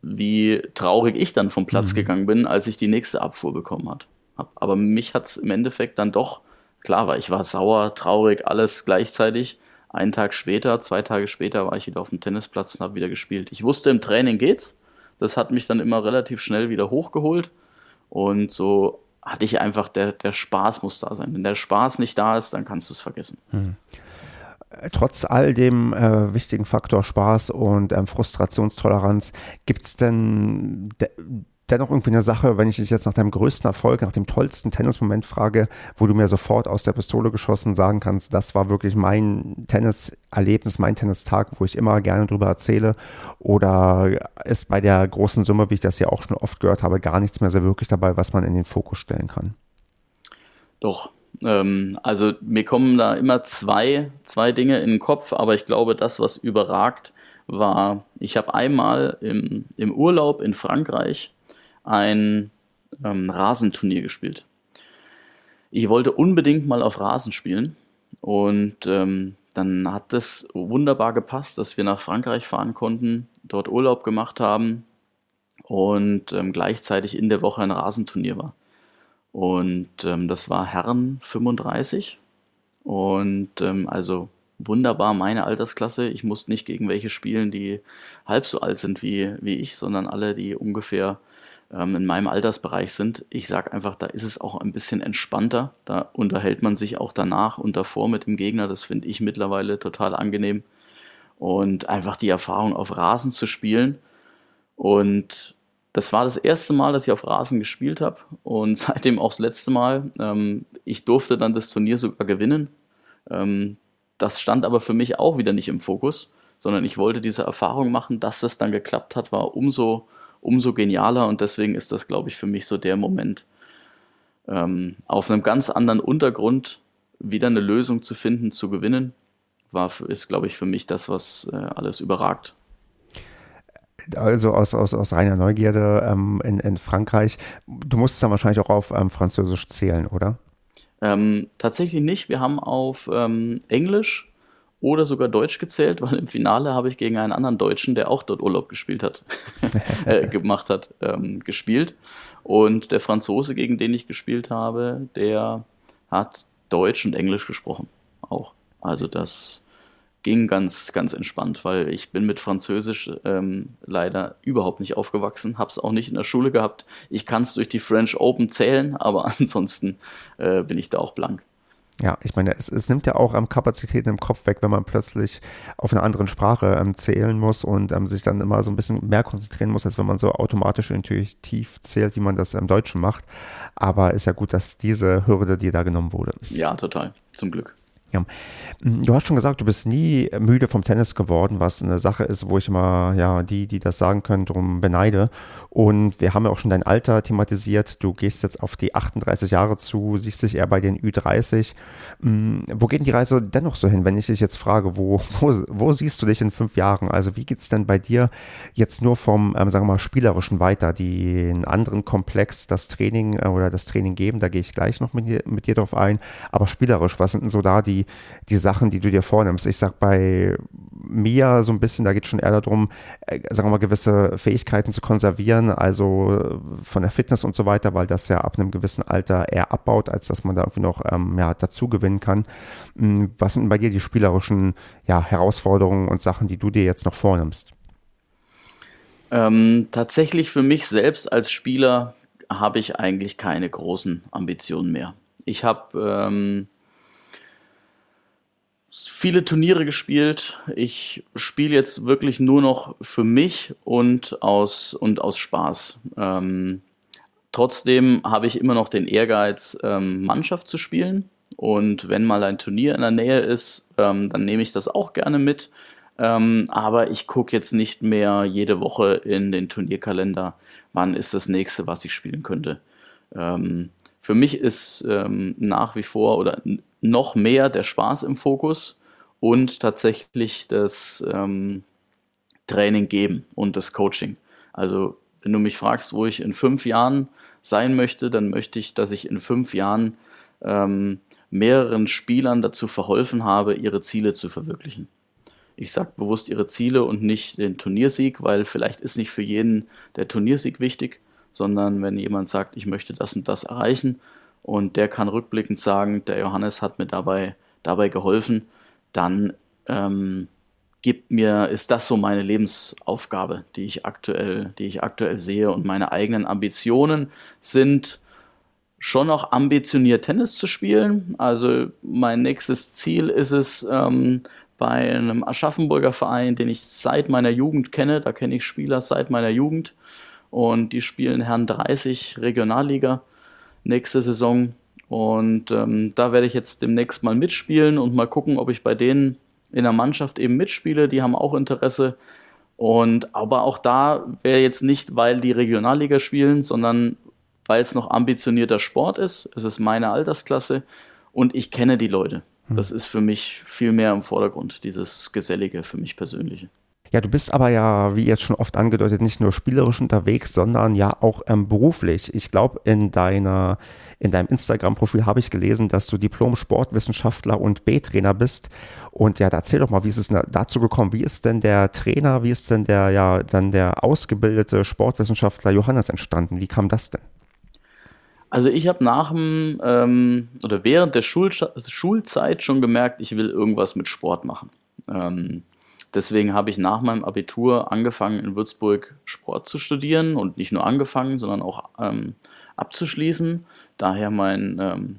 Speaker 1: wie traurig ich dann vom Platz mhm. gegangen bin, als ich die nächste Abfuhr bekommen habe. Aber mich hat es im Endeffekt dann doch, klar war, ich war sauer, traurig, alles gleichzeitig. Einen Tag später, zwei Tage später war ich wieder auf dem Tennisplatz und habe wieder gespielt. Ich wusste, im Training geht's. Das hat mich dann immer relativ schnell wieder hochgeholt. Und so hatte ich einfach, der, der Spaß muss da sein. Wenn der Spaß nicht da ist, dann kannst du es vergessen. Mhm
Speaker 2: trotz all dem äh, wichtigen Faktor Spaß und ähm, Frustrationstoleranz, gibt es denn dennoch irgendwie eine Sache, wenn ich dich jetzt nach deinem größten Erfolg, nach dem tollsten Tennismoment frage, wo du mir sofort aus der Pistole geschossen sagen kannst, das war wirklich mein Tenniserlebnis, mein Tennistag, wo ich immer gerne drüber erzähle? Oder ist bei der großen Summe, wie ich das ja auch schon oft gehört habe, gar nichts mehr so wirklich dabei, was man in den Fokus stellen kann?
Speaker 1: Doch. Ähm, also mir kommen da immer zwei, zwei Dinge in den Kopf, aber ich glaube, das, was überragt, war, ich habe einmal im, im Urlaub in Frankreich ein ähm, Rasenturnier gespielt. Ich wollte unbedingt mal auf Rasen spielen und ähm, dann hat es wunderbar gepasst, dass wir nach Frankreich fahren konnten, dort Urlaub gemacht haben und ähm, gleichzeitig in der Woche ein Rasenturnier war. Und ähm, das war Herren 35 und ähm, also wunderbar meine Altersklasse. Ich musste nicht gegen welche spielen, die halb so alt sind wie, wie ich, sondern alle, die ungefähr ähm, in meinem Altersbereich sind. Ich sage einfach, da ist es auch ein bisschen entspannter. Da unterhält man sich auch danach und davor mit dem Gegner. Das finde ich mittlerweile total angenehm. Und einfach die Erfahrung auf Rasen zu spielen. Und das war das erste Mal, dass ich auf Rasen gespielt habe und seitdem auch das letzte Mal. Ähm, ich durfte dann das Turnier sogar gewinnen. Ähm, das stand aber für mich auch wieder nicht im Fokus, sondern ich wollte diese Erfahrung machen, dass das dann geklappt hat, war umso, umso genialer und deswegen ist das, glaube ich, für mich so der Moment, ähm, auf einem ganz anderen Untergrund wieder eine Lösung zu finden, zu gewinnen, war, ist, glaube ich, für mich das, was äh, alles überragt.
Speaker 2: Also aus, aus, aus reiner Neugierde ähm, in, in Frankreich. Du musstest dann wahrscheinlich auch auf ähm, Französisch zählen, oder?
Speaker 1: Ähm, tatsächlich nicht. Wir haben auf ähm, Englisch oder sogar Deutsch gezählt, weil im Finale habe ich gegen einen anderen Deutschen, der auch dort Urlaub gespielt hat, äh, gemacht hat, ähm, gespielt. Und der Franzose, gegen den ich gespielt habe, der hat Deutsch und Englisch gesprochen. Auch. Also das ging ganz, ganz entspannt, weil ich bin mit Französisch ähm, leider überhaupt nicht aufgewachsen, habe es auch nicht in der Schule gehabt. Ich kann es durch die French Open zählen, aber ansonsten äh, bin ich da auch blank.
Speaker 2: Ja, ich meine, es, es nimmt ja auch ähm, Kapazitäten im Kopf weg, wenn man plötzlich auf einer anderen Sprache ähm, zählen muss und ähm, sich dann immer so ein bisschen mehr konzentrieren muss, als wenn man so automatisch intuitiv zählt, wie man das im Deutschen macht. Aber ist ja gut, dass diese Hürde dir da genommen wurde.
Speaker 1: Ja, total. Zum Glück.
Speaker 2: Ja. Du hast schon gesagt, du bist nie müde vom Tennis geworden, was eine Sache ist, wo ich immer, ja, die, die das sagen können, darum beneide. Und wir haben ja auch schon dein Alter thematisiert. Du gehst jetzt auf die 38 Jahre zu, siehst dich eher bei den Ü30. Hm, wo geht denn die Reise dennoch so hin, wenn ich dich jetzt frage, wo, wo, wo siehst du dich in fünf Jahren? Also wie geht's denn bei dir jetzt nur vom, ähm, sagen wir mal, spielerischen weiter, den anderen Komplex, das Training äh, oder das Training geben, da gehe ich gleich noch mit dir, mit dir drauf ein. Aber spielerisch, was sind denn so da die die, Sachen, die du dir vornimmst. Ich sag bei mir so ein bisschen, da geht es schon eher darum, äh, sagen wir mal, gewisse Fähigkeiten zu konservieren, also äh, von der Fitness und so weiter, weil das ja ab einem gewissen Alter eher abbaut, als dass man da irgendwie noch ähm, ja, dazu gewinnen kann. Hm, was sind bei dir die spielerischen ja, Herausforderungen und Sachen, die du dir jetzt noch vornimmst?
Speaker 1: Ähm, tatsächlich für mich selbst als Spieler habe ich eigentlich keine großen Ambitionen mehr. Ich habe ähm, viele Turniere gespielt. Ich spiele jetzt wirklich nur noch für mich und aus, und aus Spaß. Ähm, trotzdem habe ich immer noch den Ehrgeiz, ähm, Mannschaft zu spielen. Und wenn mal ein Turnier in der Nähe ist, ähm, dann nehme ich das auch gerne mit. Ähm, aber ich gucke jetzt nicht mehr jede Woche in den Turnierkalender, wann ist das nächste, was ich spielen könnte. Ähm, für mich ist ähm, nach wie vor oder noch mehr der Spaß im Fokus und tatsächlich das ähm, Training geben und das Coaching. Also wenn du mich fragst, wo ich in fünf Jahren sein möchte, dann möchte ich, dass ich in fünf Jahren ähm, mehreren Spielern dazu verholfen habe, ihre Ziele zu verwirklichen. Ich sage bewusst ihre Ziele und nicht den Turniersieg, weil vielleicht ist nicht für jeden der Turniersieg wichtig, sondern wenn jemand sagt, ich möchte das und das erreichen, und der kann rückblickend sagen, der Johannes hat mir dabei, dabei geholfen, dann ähm, gibt mir, ist das so meine Lebensaufgabe, die ich aktuell, die ich aktuell sehe. Und meine eigenen Ambitionen sind schon noch ambitioniert Tennis zu spielen. Also mein nächstes Ziel ist es, ähm, bei einem Aschaffenburger Verein, den ich seit meiner Jugend kenne, da kenne ich Spieler seit meiner Jugend, und die spielen Herren 30 Regionalliga nächste Saison. Und ähm, da werde ich jetzt demnächst mal mitspielen und mal gucken, ob ich bei denen in der Mannschaft eben mitspiele. Die haben auch Interesse. Und aber auch da wäre jetzt nicht, weil die Regionalliga spielen, sondern weil es noch ambitionierter Sport ist. Es ist meine Altersklasse und ich kenne die Leute. Hm. Das ist für mich viel mehr im Vordergrund, dieses Gesellige für mich persönliche.
Speaker 2: Ja, du bist aber ja, wie jetzt schon oft angedeutet, nicht nur spielerisch unterwegs, sondern ja auch ähm, beruflich. Ich glaube, in deiner, in deinem Instagram-Profil habe ich gelesen, dass du Diplom-Sportwissenschaftler und B-Trainer bist. Und ja, erzähl doch mal, wie ist es dazu gekommen? Wie ist denn der Trainer, wie ist denn der, ja, dann der ausgebildete Sportwissenschaftler Johannes entstanden? Wie kam das denn?
Speaker 1: Also ich habe nach dem ähm, oder während der Schul Schulzeit schon gemerkt, ich will irgendwas mit Sport machen. Ähm, deswegen habe ich nach meinem Abitur angefangen in Würzburg Sport zu studieren und nicht nur angefangen, sondern auch ähm, abzuschließen. Daher mein ähm,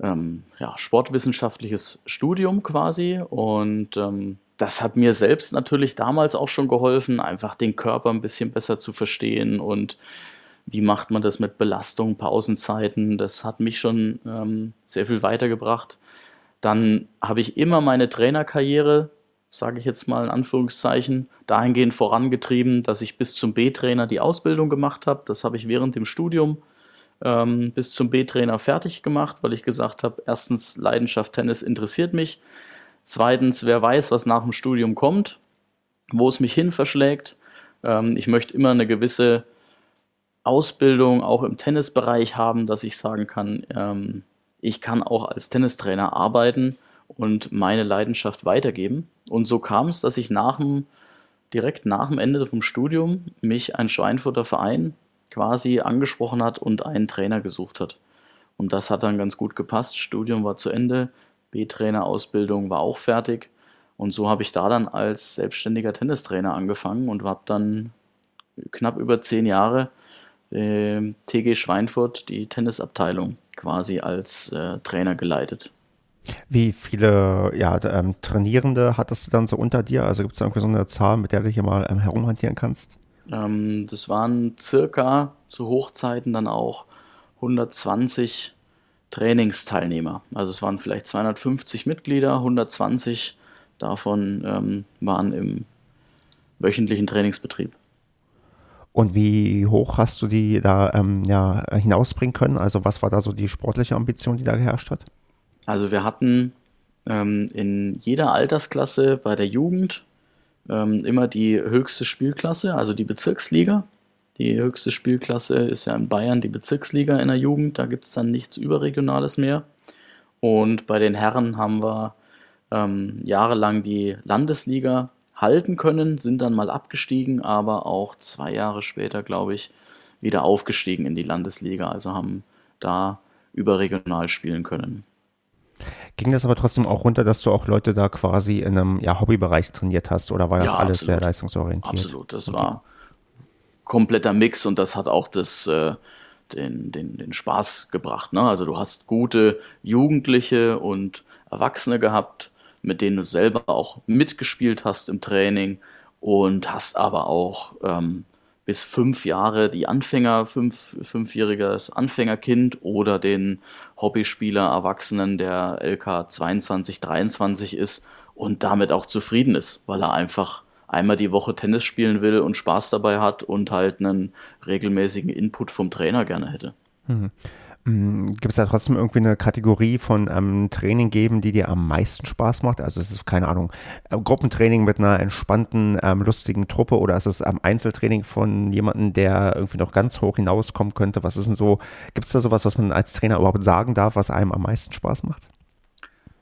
Speaker 1: ähm, ja, sportwissenschaftliches Studium quasi und ähm, das hat mir selbst natürlich damals auch schon geholfen, einfach den Körper ein bisschen besser zu verstehen und wie macht man das mit Belastung, Pausenzeiten, das hat mich schon ähm, sehr viel weitergebracht. Dann habe ich immer meine Trainerkarriere, sage ich jetzt mal in Anführungszeichen, dahingehend vorangetrieben, dass ich bis zum B-Trainer die Ausbildung gemacht habe. Das habe ich während dem Studium ähm, bis zum B-Trainer fertig gemacht, weil ich gesagt habe, erstens, Leidenschaft Tennis interessiert mich. Zweitens, wer weiß, was nach dem Studium kommt, wo es mich hin verschlägt. Ähm, ich möchte immer eine gewisse Ausbildung auch im Tennisbereich haben, dass ich sagen kann, ähm, ich kann auch als Tennistrainer arbeiten und meine Leidenschaft weitergeben. Und so kam es, dass ich nach dem, direkt nach dem Ende vom Studium mich ein Schweinfurter Verein quasi angesprochen hat und einen Trainer gesucht hat. Und das hat dann ganz gut gepasst. Studium war zu Ende, B-Trainer-Ausbildung war auch fertig. Und so habe ich da dann als selbstständiger Tennistrainer angefangen und habe dann knapp über zehn Jahre äh, TG Schweinfurt die Tennisabteilung quasi als äh, Trainer geleitet.
Speaker 2: Wie viele ja, ähm, Trainierende hattest du dann so unter dir? Also gibt es irgendwie so eine Zahl, mit der du hier mal ähm, herumhantieren kannst?
Speaker 1: Ähm, das waren circa zu Hochzeiten dann auch 120 Trainingsteilnehmer. Also es waren vielleicht 250 Mitglieder, 120 davon ähm, waren im wöchentlichen Trainingsbetrieb.
Speaker 2: Und wie hoch hast du die da ähm, ja, hinausbringen können? Also was war da so die sportliche Ambition, die da geherrscht hat?
Speaker 1: Also wir hatten ähm, in jeder Altersklasse bei der Jugend ähm, immer die höchste Spielklasse, also die Bezirksliga. Die höchste Spielklasse ist ja in Bayern die Bezirksliga in der Jugend, da gibt es dann nichts Überregionales mehr. Und bei den Herren haben wir ähm, jahrelang die Landesliga halten können, sind dann mal abgestiegen, aber auch zwei Jahre später, glaube ich, wieder aufgestiegen in die Landesliga, also haben da überregional spielen können.
Speaker 2: Ging das aber trotzdem auch runter, dass du auch Leute da quasi in einem ja, Hobbybereich trainiert hast oder war das ja, alles absolut. sehr leistungsorientiert?
Speaker 1: Absolut, das okay. war kompletter Mix und das hat auch das, äh, den, den, den Spaß gebracht. Ne? Also du hast gute Jugendliche und Erwachsene gehabt, mit denen du selber auch mitgespielt hast im Training und hast aber auch ähm, bis fünf Jahre die Anfänger, fünf, fünfjähriges Anfängerkind oder den Hobbyspieler Erwachsenen, der LK 22, 23 ist und damit auch zufrieden ist, weil er einfach einmal die Woche Tennis spielen will und Spaß dabei hat und halt einen regelmäßigen Input vom Trainer gerne hätte. Mhm.
Speaker 2: Mm, Gibt es da trotzdem irgendwie eine Kategorie von ähm, Training geben, die dir am meisten Spaß macht? Also es ist keine Ahnung, äh, Gruppentraining mit einer entspannten, ähm, lustigen Truppe oder ist es ähm, Einzeltraining von jemandem, der irgendwie noch ganz hoch hinauskommen könnte? Was ist denn so, gibt es da sowas, was man als Trainer überhaupt sagen darf, was einem am meisten Spaß macht?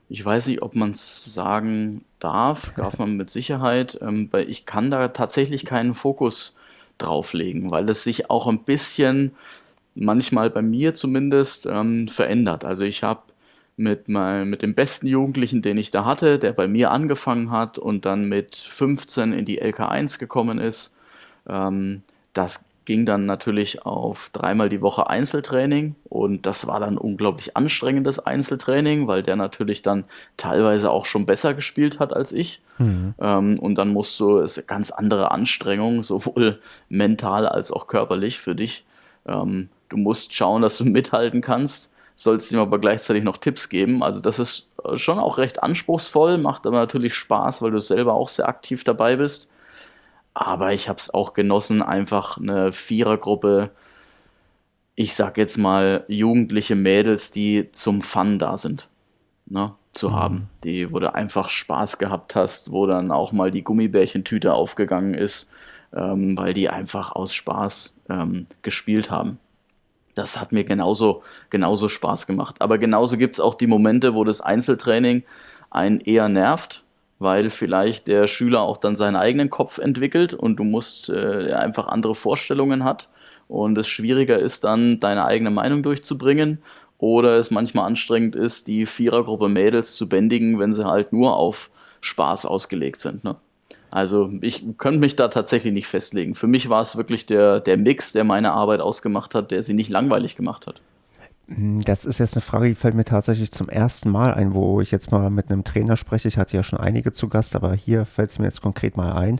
Speaker 1: Ich weiß nicht, ob man es sagen darf, darf man mit Sicherheit, ähm, weil ich kann da tatsächlich keinen Fokus drauflegen, weil es sich auch ein bisschen manchmal bei mir zumindest ähm, verändert. Also ich habe mit, mein, mit dem besten Jugendlichen, den ich da hatte, der bei mir angefangen hat und dann mit 15 in die LK1 gekommen ist, ähm, das ging dann natürlich auf dreimal die Woche Einzeltraining und das war dann unglaublich anstrengendes Einzeltraining, weil der natürlich dann teilweise auch schon besser gespielt hat als ich. Mhm. Ähm, und dann musst du, es ist ganz andere Anstrengung, sowohl mental als auch körperlich für dich. Ähm, du musst schauen, dass du mithalten kannst, sollst ihm aber gleichzeitig noch Tipps geben. Also das ist schon auch recht anspruchsvoll, macht aber natürlich Spaß, weil du selber auch sehr aktiv dabei bist. Aber ich habe es auch genossen, einfach eine Vierergruppe, ich sag jetzt mal jugendliche Mädels, die zum Fun da sind, ne, zu mhm. haben. Die, wo du einfach Spaß gehabt hast, wo dann auch mal die Gummibärchentüte aufgegangen ist, ähm, weil die einfach aus Spaß ähm, gespielt haben. Das hat mir genauso, genauso Spaß gemacht. Aber genauso gibt es auch die Momente, wo das Einzeltraining einen eher nervt, weil vielleicht der Schüler auch dann seinen eigenen Kopf entwickelt und du musst äh, einfach andere Vorstellungen hat und es schwieriger ist dann deine eigene Meinung durchzubringen oder es manchmal anstrengend ist, die Vierergruppe Mädels zu bändigen, wenn sie halt nur auf Spaß ausgelegt sind. Ne? Also ich könnte mich da tatsächlich nicht festlegen. Für mich war es wirklich der, der Mix, der meine Arbeit ausgemacht hat, der sie nicht langweilig gemacht hat.
Speaker 2: Hm, das ist jetzt eine Frage, die fällt mir tatsächlich zum ersten Mal ein, wo ich jetzt mal mit einem Trainer spreche. Ich hatte ja schon einige zu Gast, aber hier fällt es mir jetzt konkret mal ein.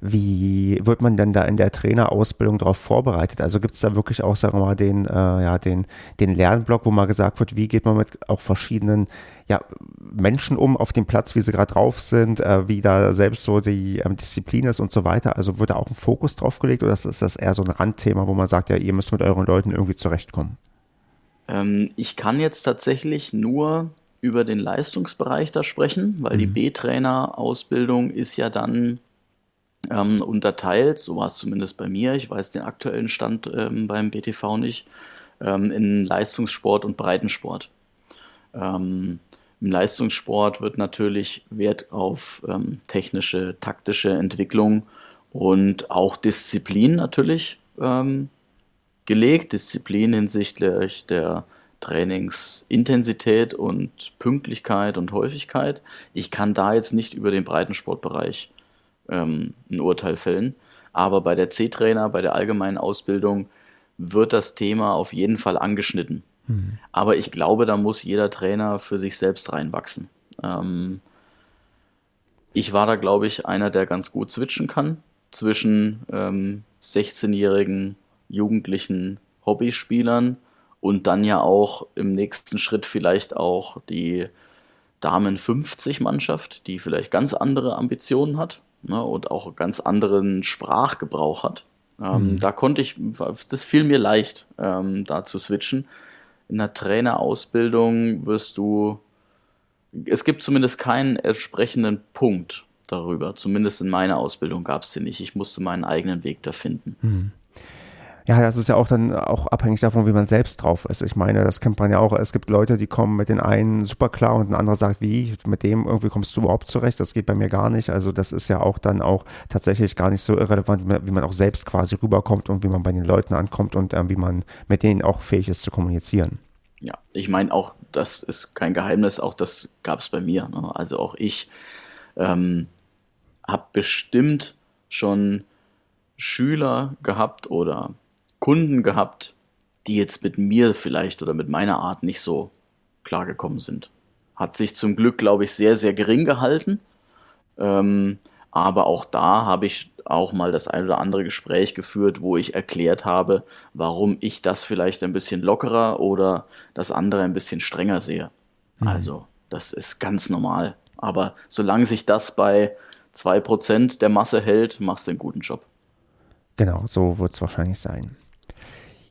Speaker 2: Wie wird man denn da in der Trainerausbildung darauf vorbereitet? Also gibt es da wirklich auch, sagen wir mal, den, äh, ja, den, den Lernblock, wo mal gesagt wird, wie geht man mit auch verschiedenen ja, Menschen um auf dem Platz, wie sie gerade drauf sind, äh, wie da selbst so die ähm, Disziplin ist und so weiter. Also wird da auch ein Fokus drauf gelegt oder ist das eher so ein Randthema, wo man sagt, ja, ihr müsst mit euren Leuten irgendwie zurechtkommen?
Speaker 1: Ähm, ich kann jetzt tatsächlich nur über den Leistungsbereich da sprechen, weil mhm. die B-Trainer-Ausbildung ist ja dann ähm, unterteilt, so war es zumindest bei mir, ich weiß den aktuellen Stand ähm, beim BTV nicht, ähm, in Leistungssport und Breitensport. Im Leistungssport wird natürlich Wert auf ähm, technische, taktische Entwicklung und auch Disziplin natürlich ähm, gelegt. Disziplin hinsichtlich der Trainingsintensität und Pünktlichkeit und Häufigkeit. Ich kann da jetzt nicht über den Breitensportbereich ähm, ein Urteil fällen, aber bei der C-Trainer, bei der allgemeinen Ausbildung wird das Thema auf jeden Fall angeschnitten. Mhm. Aber ich glaube, da muss jeder Trainer für sich selbst reinwachsen. Ähm, ich war da, glaube ich, einer, der ganz gut switchen kann zwischen ähm, 16-jährigen jugendlichen Hobbyspielern und dann ja auch im nächsten Schritt vielleicht auch die Damen 50 Mannschaft, die vielleicht ganz andere Ambitionen hat ne, und auch ganz anderen Sprachgebrauch hat. Ähm, mhm. Da konnte ich, das fiel mir leicht, ähm, da zu switchen. In der Trainerausbildung wirst du, es gibt zumindest keinen entsprechenden Punkt darüber. Zumindest in meiner Ausbildung gab es den nicht. Ich musste meinen eigenen Weg da finden. Mhm.
Speaker 2: Ja, das ist ja auch dann auch abhängig davon, wie man selbst drauf ist. Ich meine, das kennt man ja auch. Es gibt Leute, die kommen mit den einen super klar und ein anderer sagt, wie, mit dem irgendwie kommst du überhaupt zurecht. Das geht bei mir gar nicht. Also das ist ja auch dann auch tatsächlich gar nicht so irrelevant, wie man auch selbst quasi rüberkommt und wie man bei den Leuten ankommt und äh, wie man mit denen auch fähig ist zu kommunizieren.
Speaker 1: Ja, ich meine auch, das ist kein Geheimnis, auch das gab es bei mir. Ne? Also auch ich ähm, habe bestimmt schon Schüler gehabt oder Kunden gehabt, die jetzt mit mir vielleicht oder mit meiner Art nicht so klargekommen sind. Hat sich zum Glück, glaube ich, sehr, sehr gering gehalten. Ähm, aber auch da habe ich auch mal das ein oder andere Gespräch geführt, wo ich erklärt habe, warum ich das vielleicht ein bisschen lockerer oder das andere ein bisschen strenger sehe. Mhm. Also, das ist ganz normal. Aber solange sich das bei 2% der Masse hält, machst du einen guten Job.
Speaker 2: Genau, so wird es wahrscheinlich sein.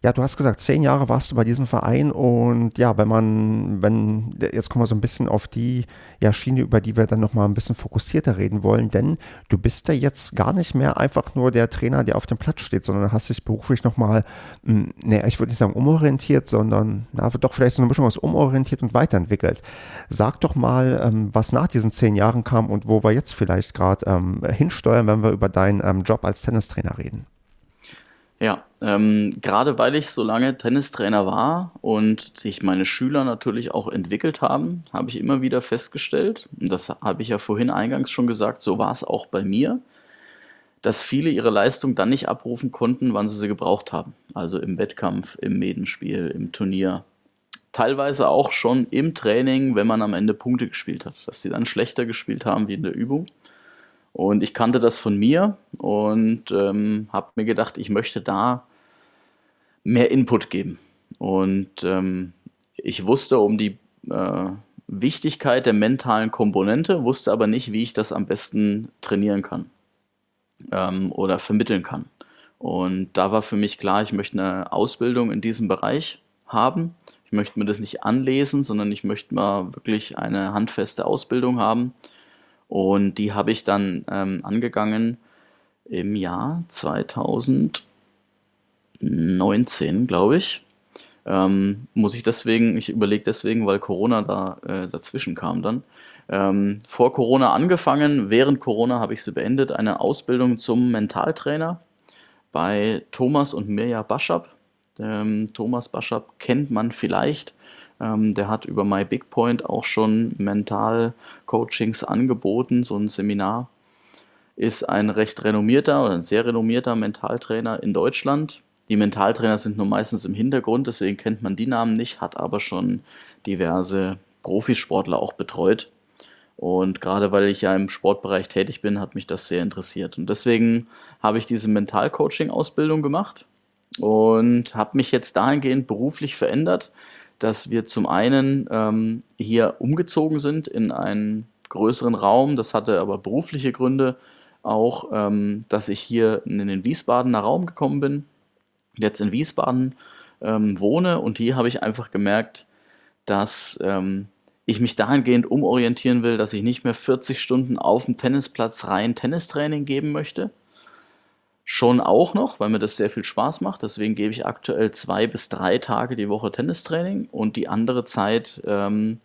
Speaker 2: Ja, du hast gesagt, zehn Jahre warst du bei diesem Verein und ja, wenn man, wenn, jetzt kommen wir so ein bisschen auf die ja, Schiene, über die wir dann nochmal ein bisschen fokussierter reden wollen, denn du bist ja jetzt gar nicht mehr einfach nur der Trainer, der auf dem Platz steht, sondern hast dich beruflich nochmal, hm, ne, ich würde nicht sagen umorientiert, sondern, na, doch vielleicht so eine Mischung aus umorientiert und weiterentwickelt. Sag doch mal, ähm, was nach diesen zehn Jahren kam und wo wir jetzt vielleicht gerade ähm, hinsteuern, wenn wir über deinen ähm, Job als Tennistrainer reden.
Speaker 1: Ja, ähm, gerade weil ich so lange Tennistrainer war und sich meine Schüler natürlich auch entwickelt haben, habe ich immer wieder festgestellt, und das habe ich ja vorhin eingangs schon gesagt, so war es auch bei mir, dass viele ihre Leistung dann nicht abrufen konnten, wann sie sie gebraucht haben. Also im Wettkampf, im Medenspiel, im Turnier. Teilweise auch schon im Training, wenn man am Ende Punkte gespielt hat, dass sie dann schlechter gespielt haben wie in der Übung. Und ich kannte das von mir und ähm, habe mir gedacht, ich möchte da mehr Input geben. Und ähm, ich wusste um die äh, Wichtigkeit der mentalen Komponente, wusste aber nicht, wie ich das am besten trainieren kann ähm, oder vermitteln kann. Und da war für mich klar, ich möchte eine Ausbildung in diesem Bereich haben. Ich möchte mir das nicht anlesen, sondern ich möchte mal wirklich eine handfeste Ausbildung haben. Und die habe ich dann ähm, angegangen im Jahr 2019, glaube ich. Ähm, muss ich deswegen, ich überlege deswegen, weil Corona da äh, dazwischen kam dann. Ähm, vor Corona angefangen, während Corona habe ich sie beendet, eine Ausbildung zum Mentaltrainer bei Thomas und Mirja Baschab. Ähm, Thomas Baschab kennt man vielleicht. Ähm, der hat über My Big Point auch schon Mental-Coachings angeboten, so ein Seminar. Ist ein recht renommierter oder ein sehr renommierter Mentaltrainer in Deutschland die Mentaltrainer sind nur meistens im Hintergrund, deswegen kennt man die Namen nicht, hat aber schon diverse Profisportler auch betreut. Und gerade weil ich ja im Sportbereich tätig bin, hat mich das sehr interessiert. Und deswegen habe ich diese Mentalcoaching-Ausbildung gemacht und habe mich jetzt dahingehend beruflich verändert, dass wir zum einen ähm, hier umgezogen sind in einen größeren Raum. Das hatte aber berufliche Gründe. Auch, ähm, dass ich hier in den Wiesbadener Raum gekommen bin jetzt in Wiesbaden ähm, wohne und hier habe ich einfach gemerkt, dass ähm, ich mich dahingehend umorientieren will, dass ich nicht mehr 40 Stunden auf dem Tennisplatz rein Tennistraining geben möchte. Schon auch noch, weil mir das sehr viel Spaß macht. Deswegen gebe ich aktuell zwei bis drei Tage die Woche Tennistraining und die andere Zeit ähm,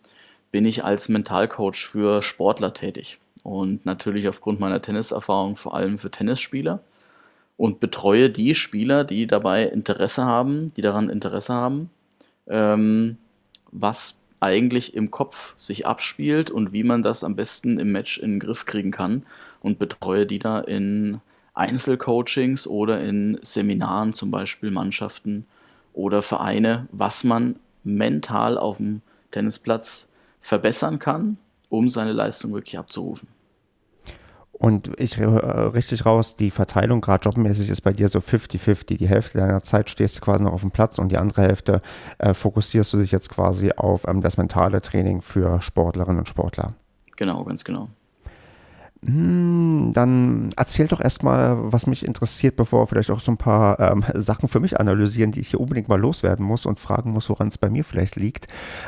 Speaker 1: bin ich als Mentalcoach für Sportler tätig. Und natürlich aufgrund meiner Tenniserfahrung vor allem für Tennisspieler und betreue die Spieler, die dabei Interesse haben, die daran Interesse haben, ähm, was eigentlich im Kopf sich abspielt und wie man das am besten im Match in den Griff kriegen kann und betreue die da in Einzelcoachings oder in Seminaren zum Beispiel Mannschaften oder Vereine, was man mental auf dem Tennisplatz verbessern kann, um seine Leistung wirklich abzurufen.
Speaker 2: Und ich äh, richtig raus, die Verteilung gerade jobmäßig ist bei dir so 50-50. Die Hälfte deiner Zeit stehst du quasi noch auf dem Platz und die andere Hälfte äh, fokussierst du dich jetzt quasi auf ähm, das mentale Training für Sportlerinnen und Sportler.
Speaker 1: Genau, ganz genau.
Speaker 2: Hm, dann erzähl doch erstmal, was mich interessiert, bevor wir vielleicht auch so ein paar ähm, Sachen für mich analysieren, die ich hier unbedingt mal loswerden muss und fragen muss, woran es bei mir vielleicht liegt.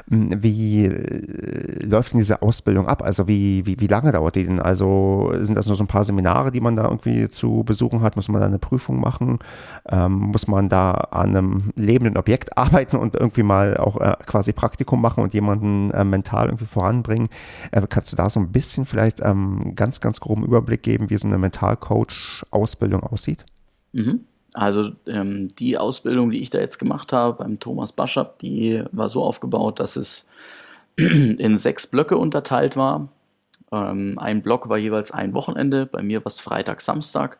Speaker 2: Hm, wie äh, läuft denn diese Ausbildung ab? Also wie, wie, wie lange dauert die denn? Also sind das nur so ein paar Seminare, die man da irgendwie zu besuchen hat? Muss man da eine Prüfung machen? Ähm, muss man da an einem lebenden Objekt arbeiten und irgendwie mal auch äh, quasi Praktikum machen und jemanden äh, mental irgendwie voranbringen? Äh, kannst du da so ein bisschen vielleicht ähm, ganz ganz, groben Überblick geben, wie so eine Mentalcoach-Ausbildung aussieht?
Speaker 1: Mhm. Also ähm, die Ausbildung, die ich da jetzt gemacht habe beim Thomas Baschab, die war so aufgebaut, dass es in sechs Blöcke unterteilt war. Ähm, ein Block war jeweils ein Wochenende, bei mir war es Freitag, Samstag.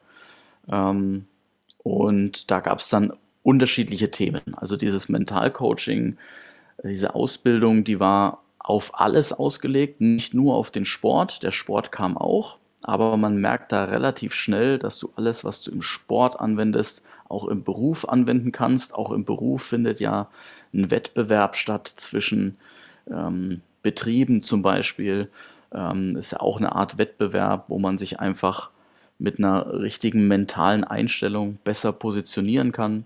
Speaker 1: Ähm, und da gab es dann unterschiedliche Themen. Also dieses Mentalcoaching, diese Ausbildung, die war auf alles ausgelegt, nicht nur auf den Sport. Der Sport kam auch, aber man merkt da relativ schnell, dass du alles, was du im Sport anwendest, auch im Beruf anwenden kannst. Auch im Beruf findet ja ein Wettbewerb statt zwischen ähm, Betrieben zum Beispiel. Ähm, ist ja auch eine Art Wettbewerb, wo man sich einfach mit einer richtigen mentalen Einstellung besser positionieren kann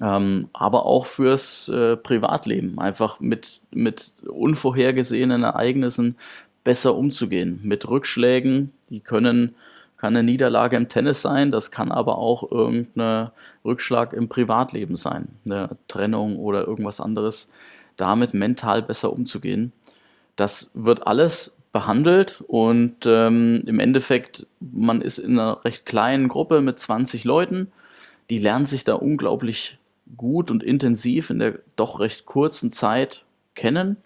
Speaker 1: ähm, aber auch fürs äh, Privatleben, einfach mit, mit unvorhergesehenen Ereignissen besser umzugehen, mit Rückschlägen, die können, kann eine Niederlage im Tennis sein, das kann aber auch irgendein Rückschlag im Privatleben sein, eine Trennung oder irgendwas anderes, damit mental besser umzugehen. Das wird alles behandelt und ähm, im Endeffekt, man ist in einer recht kleinen Gruppe mit 20 Leuten, die lernen sich da unglaublich gut und intensiv in der doch recht kurzen Zeit kennen.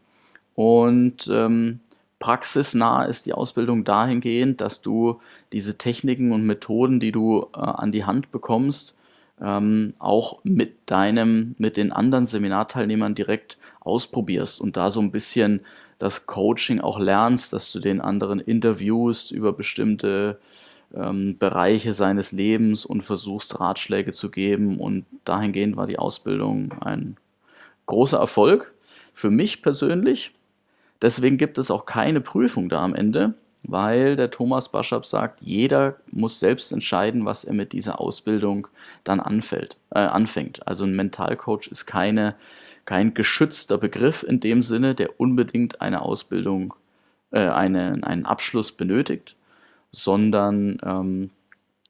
Speaker 1: Und ähm, praxisnah ist die Ausbildung dahingehend, dass du diese Techniken und Methoden, die du äh, an die Hand bekommst, ähm, auch mit deinem, mit den anderen Seminarteilnehmern direkt ausprobierst und da so ein bisschen das Coaching auch lernst, dass du den anderen interviewst über bestimmte ähm, Bereiche seines Lebens und versuchst Ratschläge zu geben. Und dahingehend war die Ausbildung ein großer Erfolg für mich persönlich. Deswegen gibt es auch keine Prüfung da am Ende, weil der Thomas Baschab sagt, jeder muss selbst entscheiden, was er mit dieser Ausbildung dann anfällt, äh, anfängt. Also ein Mentalcoach ist keine, kein geschützter Begriff in dem Sinne, der unbedingt eine Ausbildung, äh, eine, einen Abschluss benötigt, sondern ähm,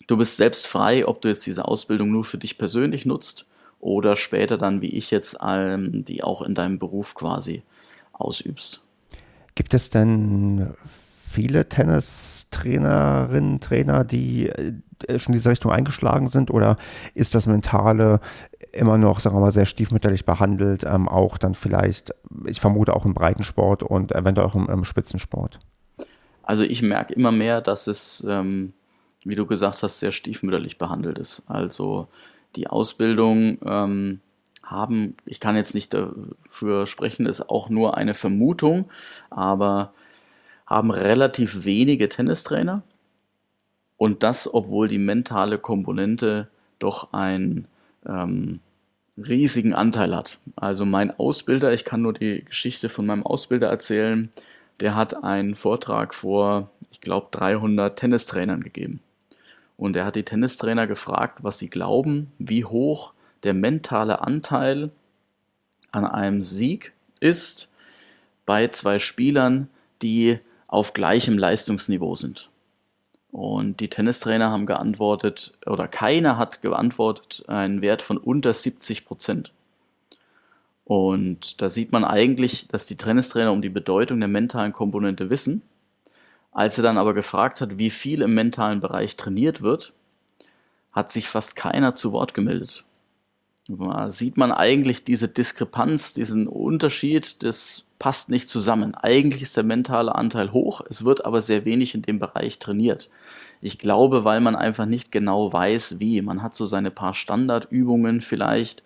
Speaker 1: du bist selbst frei, ob du jetzt diese Ausbildung nur für dich persönlich nutzt oder später dann, wie ich jetzt, ähm, die auch in deinem Beruf quasi ausübst.
Speaker 2: Gibt es denn viele Tennistrainerinnen, Trainer, die äh, schon in diese Richtung eingeschlagen sind? Oder ist das Mentale immer noch, sagen wir mal, sehr stiefmütterlich behandelt? Ähm, auch dann vielleicht, ich vermute auch im Breitensport und eventuell auch im, im Spitzensport?
Speaker 1: Also ich merke immer mehr, dass es, ähm, wie du gesagt hast, sehr stiefmütterlich behandelt ist. Also die Ausbildung ähm, haben, ich kann jetzt nicht dafür sprechen, ist auch nur eine Vermutung, aber haben relativ wenige Tennistrainer. Und das, obwohl die mentale Komponente doch einen ähm, riesigen Anteil hat. Also mein Ausbilder, ich kann nur die Geschichte von meinem Ausbilder erzählen, der hat einen Vortrag vor, ich glaube, 300 Tennistrainern gegeben. Und er hat die Tennistrainer gefragt, was sie glauben, wie hoch der mentale Anteil an einem Sieg ist bei zwei Spielern, die auf gleichem Leistungsniveau sind. Und die Tennistrainer haben geantwortet, oder keiner hat geantwortet, einen Wert von unter 70 Prozent. Und da sieht man eigentlich, dass die Tennistrainer um die Bedeutung der mentalen Komponente wissen. Als er dann aber gefragt hat, wie viel im mentalen Bereich trainiert wird, hat sich fast keiner zu Wort gemeldet. Da sieht man eigentlich diese Diskrepanz, diesen Unterschied, das passt nicht zusammen. Eigentlich ist der mentale Anteil hoch, es wird aber sehr wenig in dem Bereich trainiert. Ich glaube, weil man einfach nicht genau weiß, wie. Man hat so seine paar Standardübungen vielleicht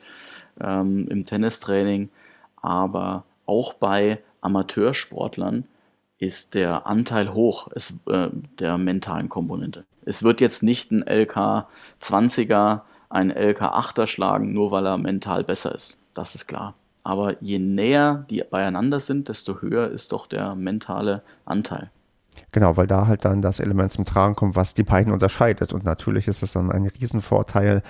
Speaker 1: ähm, im Tennistraining, aber auch bei Amateursportlern ist der Anteil hoch ist, äh, der mentalen Komponente. Es wird jetzt nicht ein LK 20er, ein LK 8er schlagen, nur weil er mental besser ist. Das ist klar. Aber je näher die beieinander sind, desto höher ist doch der mentale Anteil.
Speaker 2: Genau, weil da halt dann das Element zum Tragen kommt, was die beiden unterscheidet. Und natürlich ist es dann ein Riesenvorteil,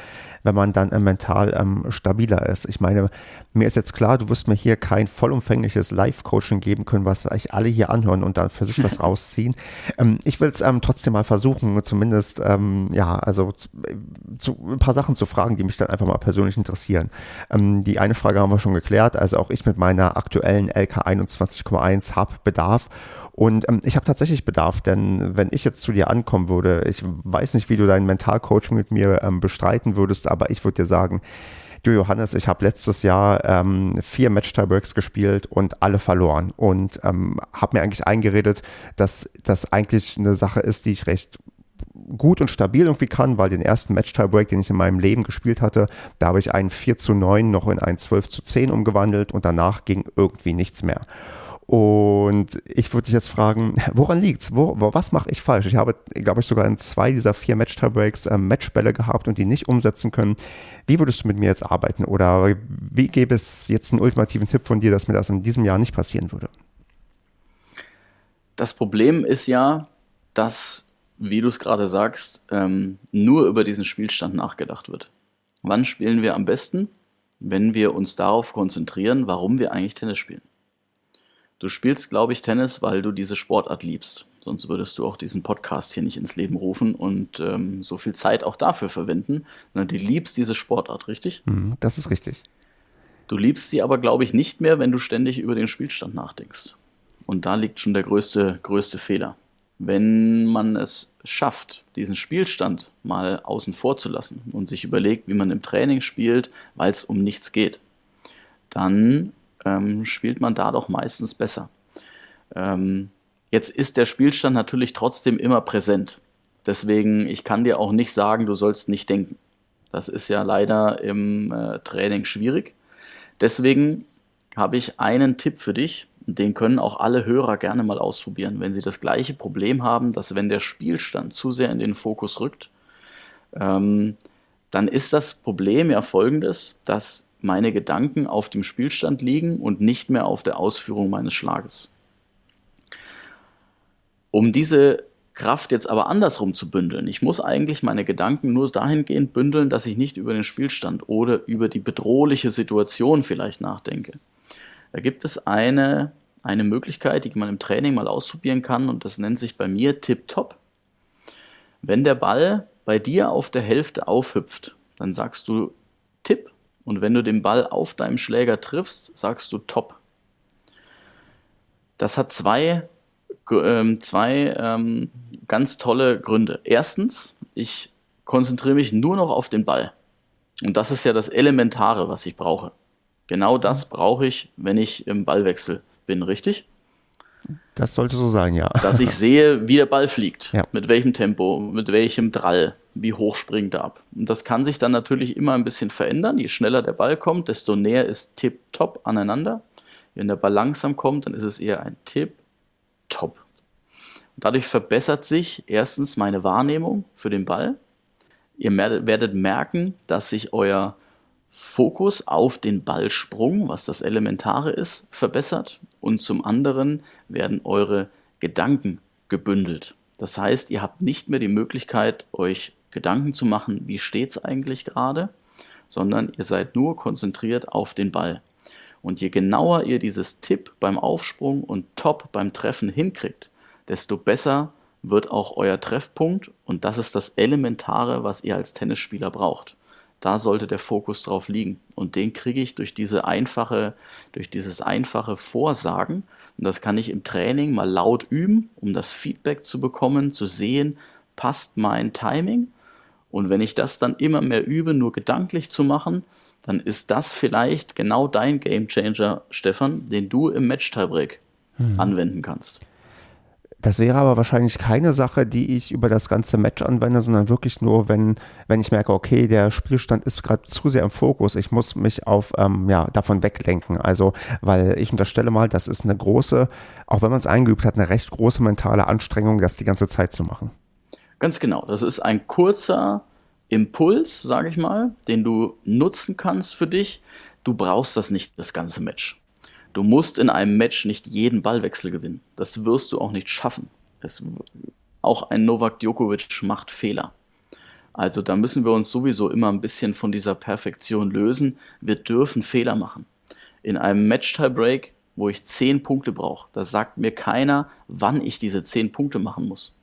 Speaker 2: wenn man dann äh, mental ähm, stabiler ist. Ich meine, mir ist jetzt klar, du wirst mir hier kein vollumfängliches Live-Coaching geben können, was euch alle hier anhören und dann für sich was rausziehen. Ähm, ich will es ähm, trotzdem mal versuchen, zumindest, ähm, ja, also zu, zu, ein paar Sachen zu fragen, die mich dann einfach mal persönlich interessieren. Ähm, die eine Frage haben wir schon geklärt. Also auch ich mit meiner aktuellen LK 21,1 habe Bedarf. Und ähm, ich habe tatsächlich Bedarf, denn wenn ich jetzt zu dir ankommen würde, ich weiß nicht, wie du dein Mentalcoaching mit mir ähm, bestreiten würdest, aber ich würde dir sagen, du Johannes, ich habe letztes Jahr ähm, vier Match-Tiebreaks gespielt und alle verloren und ähm, habe mir eigentlich eingeredet, dass das eigentlich eine Sache ist, die ich recht gut und stabil irgendwie kann, weil den ersten Match-Tiebreak, den ich in meinem Leben gespielt hatte, da habe ich einen 4 zu 9 noch in einen 12 zu 10 umgewandelt und danach ging irgendwie nichts mehr. Und ich würde dich jetzt fragen, woran liegt's? Wo, was mache ich falsch? Ich habe, glaube ich, sogar in zwei dieser vier Match-Tiebreaks äh, Matchbälle gehabt und die nicht umsetzen können. Wie würdest du mit mir jetzt arbeiten? Oder wie gäbe es jetzt einen ultimativen Tipp von dir, dass mir das in diesem Jahr nicht passieren würde?
Speaker 1: Das Problem ist ja, dass, wie du es gerade sagst, ähm, nur über diesen Spielstand nachgedacht wird. Wann spielen wir am besten? Wenn wir uns darauf konzentrieren, warum wir eigentlich Tennis spielen. Du spielst, glaube ich, Tennis, weil du diese Sportart liebst. Sonst würdest du auch diesen Podcast hier nicht ins Leben rufen und ähm, so viel Zeit auch dafür verwenden. Na, du liebst diese Sportart, richtig?
Speaker 2: Mhm, das ist richtig.
Speaker 1: Du liebst sie aber, glaube ich, nicht mehr, wenn du ständig über den Spielstand nachdenkst. Und da liegt schon der größte, größte Fehler. Wenn man es schafft, diesen Spielstand mal außen vor zu lassen und sich überlegt, wie man im Training spielt, weil es um nichts geht, dann ähm, spielt man da doch meistens besser. Ähm, Jetzt ist der Spielstand natürlich trotzdem immer präsent. Deswegen, ich kann dir auch nicht sagen, du sollst nicht denken. Das ist ja leider im äh, Training schwierig. Deswegen habe ich einen Tipp für dich. Den können auch alle Hörer gerne mal ausprobieren, wenn sie das gleiche Problem haben, dass wenn der Spielstand zu sehr in den Fokus rückt, ähm, dann ist das Problem ja folgendes, dass meine Gedanken auf dem Spielstand liegen und nicht mehr auf der Ausführung meines Schlages. Um diese Kraft jetzt aber andersrum zu bündeln. Ich muss eigentlich meine Gedanken nur dahingehend bündeln, dass ich nicht über den Spielstand oder über die bedrohliche Situation vielleicht nachdenke. Da gibt es eine, eine Möglichkeit, die man im Training mal ausprobieren kann und das nennt sich bei mir Tip-Top. Wenn der Ball bei dir auf der Hälfte aufhüpft, dann sagst du Tipp und wenn du den Ball auf deinem Schläger triffst, sagst du Top. Das hat zwei ähm, zwei ähm, ganz tolle Gründe. Erstens, ich konzentriere mich nur noch auf den Ball. Und das ist ja das Elementare, was ich brauche. Genau das brauche ich, wenn ich im Ballwechsel bin, richtig?
Speaker 2: Das sollte so sein, ja.
Speaker 1: Dass ich sehe, wie der Ball fliegt, ja. mit welchem Tempo, mit welchem Drall, wie hoch springt er ab. Und das kann sich dann natürlich immer ein bisschen verändern. Je schneller der Ball kommt, desto näher ist Tip-Top aneinander. Wenn der Ball langsam kommt, dann ist es eher ein Tip, top. Dadurch verbessert sich erstens meine Wahrnehmung für den Ball. Ihr werdet merken, dass sich euer Fokus auf den Ballsprung, was das Elementare ist, verbessert. Und zum anderen werden eure Gedanken gebündelt. Das heißt, ihr habt nicht mehr die Möglichkeit, euch Gedanken zu machen, wie steht es eigentlich gerade, sondern ihr seid nur konzentriert auf den Ball. Und je genauer ihr dieses Tipp beim Aufsprung und Top beim Treffen hinkriegt, desto besser wird auch euer Treffpunkt und das ist das Elementare, was ihr als Tennisspieler braucht. Da sollte der Fokus drauf liegen und den kriege ich durch diese einfache, durch dieses einfache Vorsagen und das kann ich im Training mal laut üben, um das Feedback zu bekommen, zu sehen, passt mein Timing und wenn ich das dann immer mehr übe, nur gedanklich zu machen, dann ist das vielleicht genau dein Gamechanger, Stefan, den du im Match-Tiebreak hm. anwenden kannst.
Speaker 2: Das wäre aber wahrscheinlich keine Sache, die ich über das ganze Match anwende, sondern wirklich nur, wenn, wenn ich merke, okay, der Spielstand ist gerade zu sehr im Fokus, ich muss mich auf, ähm, ja, davon weglenken. Also, weil ich unterstelle mal, das ist eine große, auch wenn man es eingeübt hat, eine recht große mentale Anstrengung, das die ganze Zeit zu machen.
Speaker 1: Ganz genau. Das ist ein kurzer, Impuls, sage ich mal, den du nutzen kannst für dich. Du brauchst das nicht das ganze Match. Du musst in einem Match nicht jeden Ballwechsel gewinnen. Das wirst du auch nicht schaffen. Es, auch ein Novak Djokovic macht Fehler. Also da müssen wir uns sowieso immer ein bisschen von dieser Perfektion lösen. Wir dürfen Fehler machen. In einem Match-Tiebreak, wo ich 10 Punkte brauche, da sagt mir keiner, wann ich diese 10 Punkte machen muss.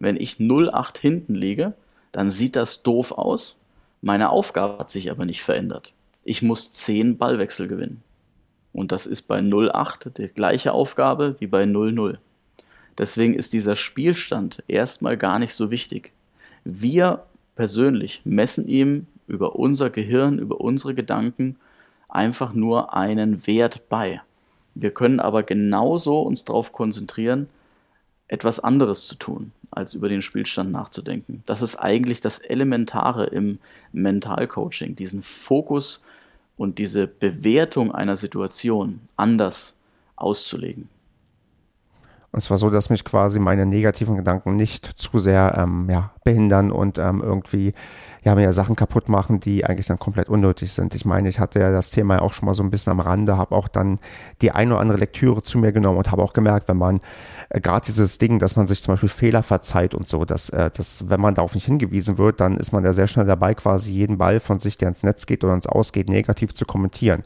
Speaker 1: Wenn ich 0-8 hinten liege, dann sieht das doof aus. Meine Aufgabe hat sich aber nicht verändert. Ich muss 10 Ballwechsel gewinnen. Und das ist bei 0,8 die gleiche Aufgabe wie bei 0,0. Deswegen ist dieser Spielstand erstmal gar nicht so wichtig. Wir persönlich messen ihm über unser Gehirn, über unsere Gedanken einfach nur einen Wert bei. Wir können aber genauso uns darauf konzentrieren, etwas anderes zu tun, als über den Spielstand nachzudenken. Das ist eigentlich das Elementare im Mentalcoaching, diesen Fokus und diese Bewertung einer Situation anders auszulegen.
Speaker 2: Und zwar so, dass mich quasi meine negativen Gedanken nicht zu sehr ähm, ja, behindern und ähm, irgendwie ja, mir Sachen kaputt machen, die eigentlich dann komplett unnötig sind. Ich meine, ich hatte ja das Thema ja auch schon mal so ein bisschen am Rande, habe auch dann die eine oder andere Lektüre zu mir genommen und habe auch gemerkt, wenn man äh, gerade dieses Ding, dass man sich zum Beispiel Fehler verzeiht und so, dass, äh, dass wenn man darauf nicht hingewiesen wird, dann ist man ja sehr schnell dabei, quasi jeden Ball von sich, der ins Netz geht oder ins Ausgeht, negativ zu kommentieren.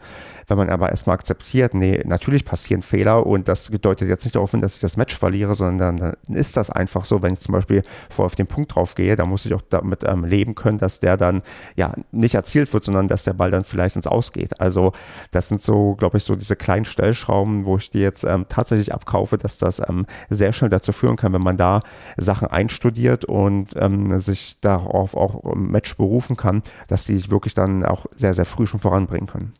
Speaker 2: Wenn man aber erstmal akzeptiert, nee, natürlich passieren Fehler und das bedeutet jetzt nicht darauf hin, dass ich das Match verliere, sondern dann ist das einfach so, wenn ich zum Beispiel vor auf den Punkt drauf gehe, dann muss ich auch damit ähm, leben können, dass der dann ja nicht erzielt wird, sondern dass der Ball dann vielleicht ins Ausgeht. Also das sind so, glaube ich, so diese kleinen Stellschrauben, wo ich die jetzt ähm, tatsächlich abkaufe, dass das ähm, sehr schnell dazu führen kann, wenn man da Sachen einstudiert und ähm, sich darauf auch im Match berufen kann, dass die wirklich dann auch sehr, sehr früh schon voranbringen können.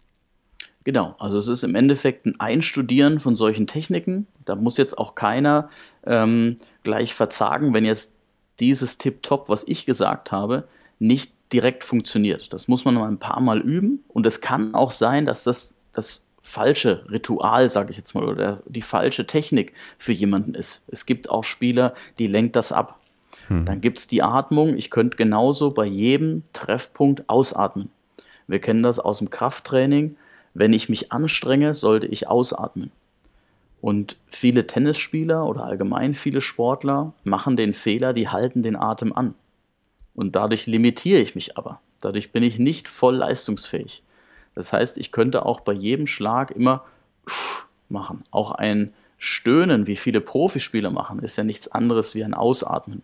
Speaker 1: Genau, also es ist im Endeffekt ein Einstudieren von solchen Techniken. Da muss jetzt auch keiner ähm, gleich verzagen, wenn jetzt dieses Tip-Top, was ich gesagt habe, nicht direkt funktioniert. Das muss man mal ein paar Mal üben und es kann auch sein, dass das das falsche Ritual, sage ich jetzt mal, oder die falsche Technik für jemanden ist. Es gibt auch Spieler, die lenkt das ab. Hm. Dann gibt es die Atmung. Ich könnte genauso bei jedem Treffpunkt ausatmen. Wir kennen das aus dem Krafttraining. Wenn ich mich anstrenge, sollte ich ausatmen. Und viele Tennisspieler oder allgemein viele Sportler machen den Fehler, die halten den Atem an. Und dadurch limitiere ich mich aber. Dadurch bin ich nicht voll leistungsfähig. Das heißt, ich könnte auch bei jedem Schlag immer machen. Auch ein Stöhnen, wie viele Profispieler machen, ist ja nichts anderes wie ein Ausatmen.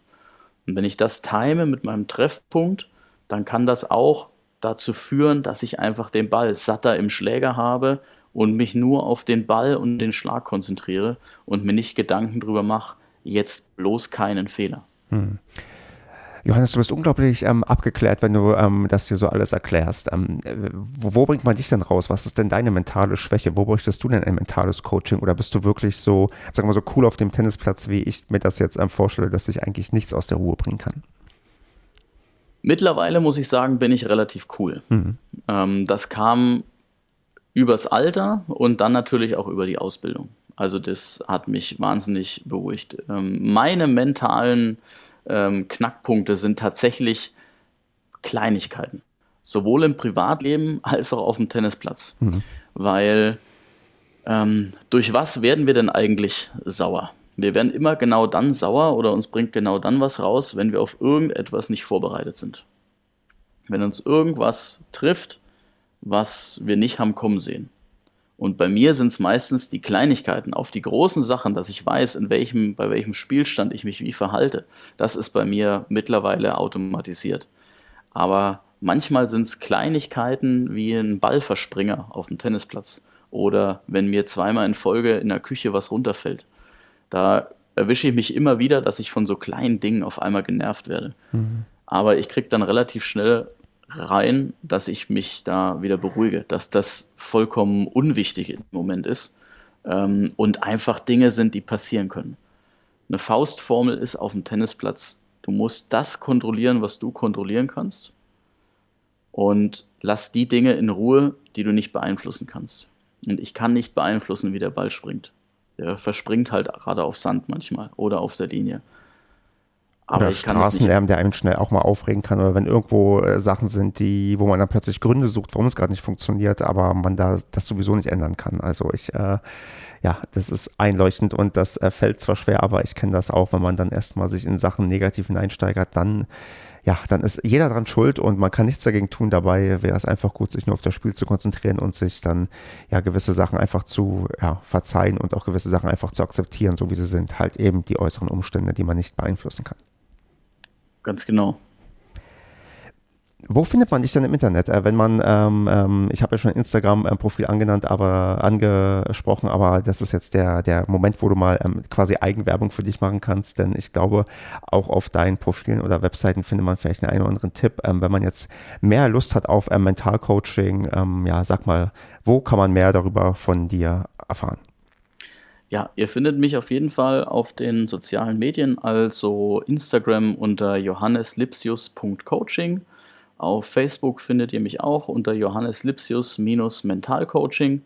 Speaker 1: Und wenn ich das time mit meinem Treffpunkt, dann kann das auch dazu führen, dass ich einfach den Ball satter im Schläger habe und mich nur auf den Ball und den Schlag konzentriere und mir nicht Gedanken darüber mache, jetzt bloß keinen Fehler. Hm.
Speaker 2: Johannes, du bist unglaublich ähm, abgeklärt, wenn du ähm, das hier so alles erklärst. Ähm, wo, wo, bringt man dich denn raus? Was ist denn deine mentale Schwäche? Wo bräuchtest du denn ein mentales Coaching? Oder bist du wirklich so, sagen wir so cool auf dem Tennisplatz, wie ich mir das jetzt ähm, vorstelle, dass sich eigentlich nichts aus der Ruhe bringen kann?
Speaker 1: Mittlerweile muss ich sagen, bin ich relativ cool. Mhm. Ähm, das kam übers Alter und dann natürlich auch über die Ausbildung. Also das hat mich wahnsinnig beruhigt. Ähm, meine mentalen ähm, Knackpunkte sind tatsächlich Kleinigkeiten. Sowohl im Privatleben als auch auf dem Tennisplatz. Mhm. Weil ähm, durch was werden wir denn eigentlich sauer? Wir werden immer genau dann sauer oder uns bringt genau dann was raus, wenn wir auf irgendetwas nicht vorbereitet sind. Wenn uns irgendwas trifft, was wir nicht haben kommen sehen. Und bei mir sind es meistens die Kleinigkeiten. Auf die großen Sachen, dass ich weiß, in welchem, bei welchem Spielstand ich mich wie verhalte, das ist bei mir mittlerweile automatisiert. Aber manchmal sind es Kleinigkeiten wie ein Ballverspringer auf dem Tennisplatz oder wenn mir zweimal in Folge in der Küche was runterfällt. Da erwische ich mich immer wieder, dass ich von so kleinen Dingen auf einmal genervt werde. Mhm. Aber ich kriege dann relativ schnell rein, dass ich mich da wieder beruhige, dass das vollkommen unwichtig im Moment ist ähm, und einfach Dinge sind, die passieren können. Eine Faustformel ist auf dem Tennisplatz, du musst das kontrollieren, was du kontrollieren kannst und lass die Dinge in Ruhe, die du nicht beeinflussen kannst. Und ich kann nicht beeinflussen, wie der Ball springt. Der verspringt halt gerade auf Sand manchmal oder auf der Linie.
Speaker 2: Aber oder Straßenlärm, der einen schnell auch mal aufregen kann oder wenn irgendwo äh, Sachen sind, die, wo man dann plötzlich Gründe sucht, warum es gerade nicht funktioniert, aber man da das sowieso nicht ändern kann. Also ich, äh, ja, das ist einleuchtend und das äh, fällt zwar schwer, aber ich kenne das auch, wenn man dann erstmal sich in Sachen negativ hineinsteigert, dann ja, dann ist jeder dran schuld und man kann nichts dagegen tun. Dabei wäre es einfach gut, sich nur auf das Spiel zu konzentrieren und sich dann ja gewisse Sachen einfach zu ja, verzeihen und auch gewisse Sachen einfach zu akzeptieren, so wie sie sind. Halt eben die äußeren Umstände, die man nicht beeinflussen kann.
Speaker 1: Ganz genau.
Speaker 2: Wo findet man dich denn im Internet? Äh, wenn man, ähm, ähm, ich habe ja schon Instagram-Profil angenannt, aber angesprochen, aber das ist jetzt der, der Moment, wo du mal ähm, quasi Eigenwerbung für dich machen kannst, denn ich glaube, auch auf deinen Profilen oder Webseiten findet man vielleicht einen oder anderen Tipp. Ähm, wenn man jetzt mehr Lust hat auf ähm, Mentalcoaching, ähm, ja, sag mal, wo kann man mehr darüber von dir erfahren?
Speaker 1: Ja, ihr findet mich auf jeden Fall auf den sozialen Medien, also Instagram unter johanneslipsius.coaching. Auf Facebook findet ihr mich auch unter johanneslipsius-mentalcoaching.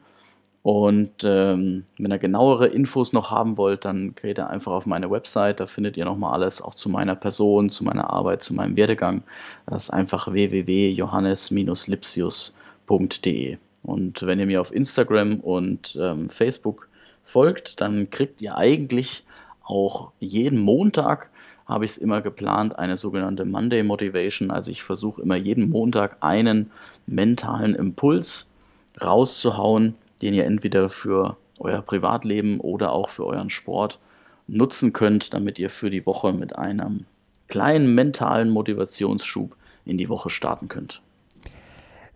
Speaker 1: Und ähm, wenn ihr genauere Infos noch haben wollt, dann geht ihr einfach auf meine Website. Da findet ihr nochmal alles auch zu meiner Person, zu meiner Arbeit, zu meinem Werdegang. Das ist einfach www.johannes-lipsius.de. Und wenn ihr mir auf Instagram und ähm, Facebook folgt, dann kriegt ihr eigentlich auch jeden Montag habe ich es immer geplant, eine sogenannte Monday Motivation. Also ich versuche immer jeden Montag einen mentalen Impuls rauszuhauen, den ihr entweder für euer Privatleben oder auch für euren Sport nutzen könnt, damit ihr für die Woche mit einem kleinen mentalen Motivationsschub in die Woche starten könnt.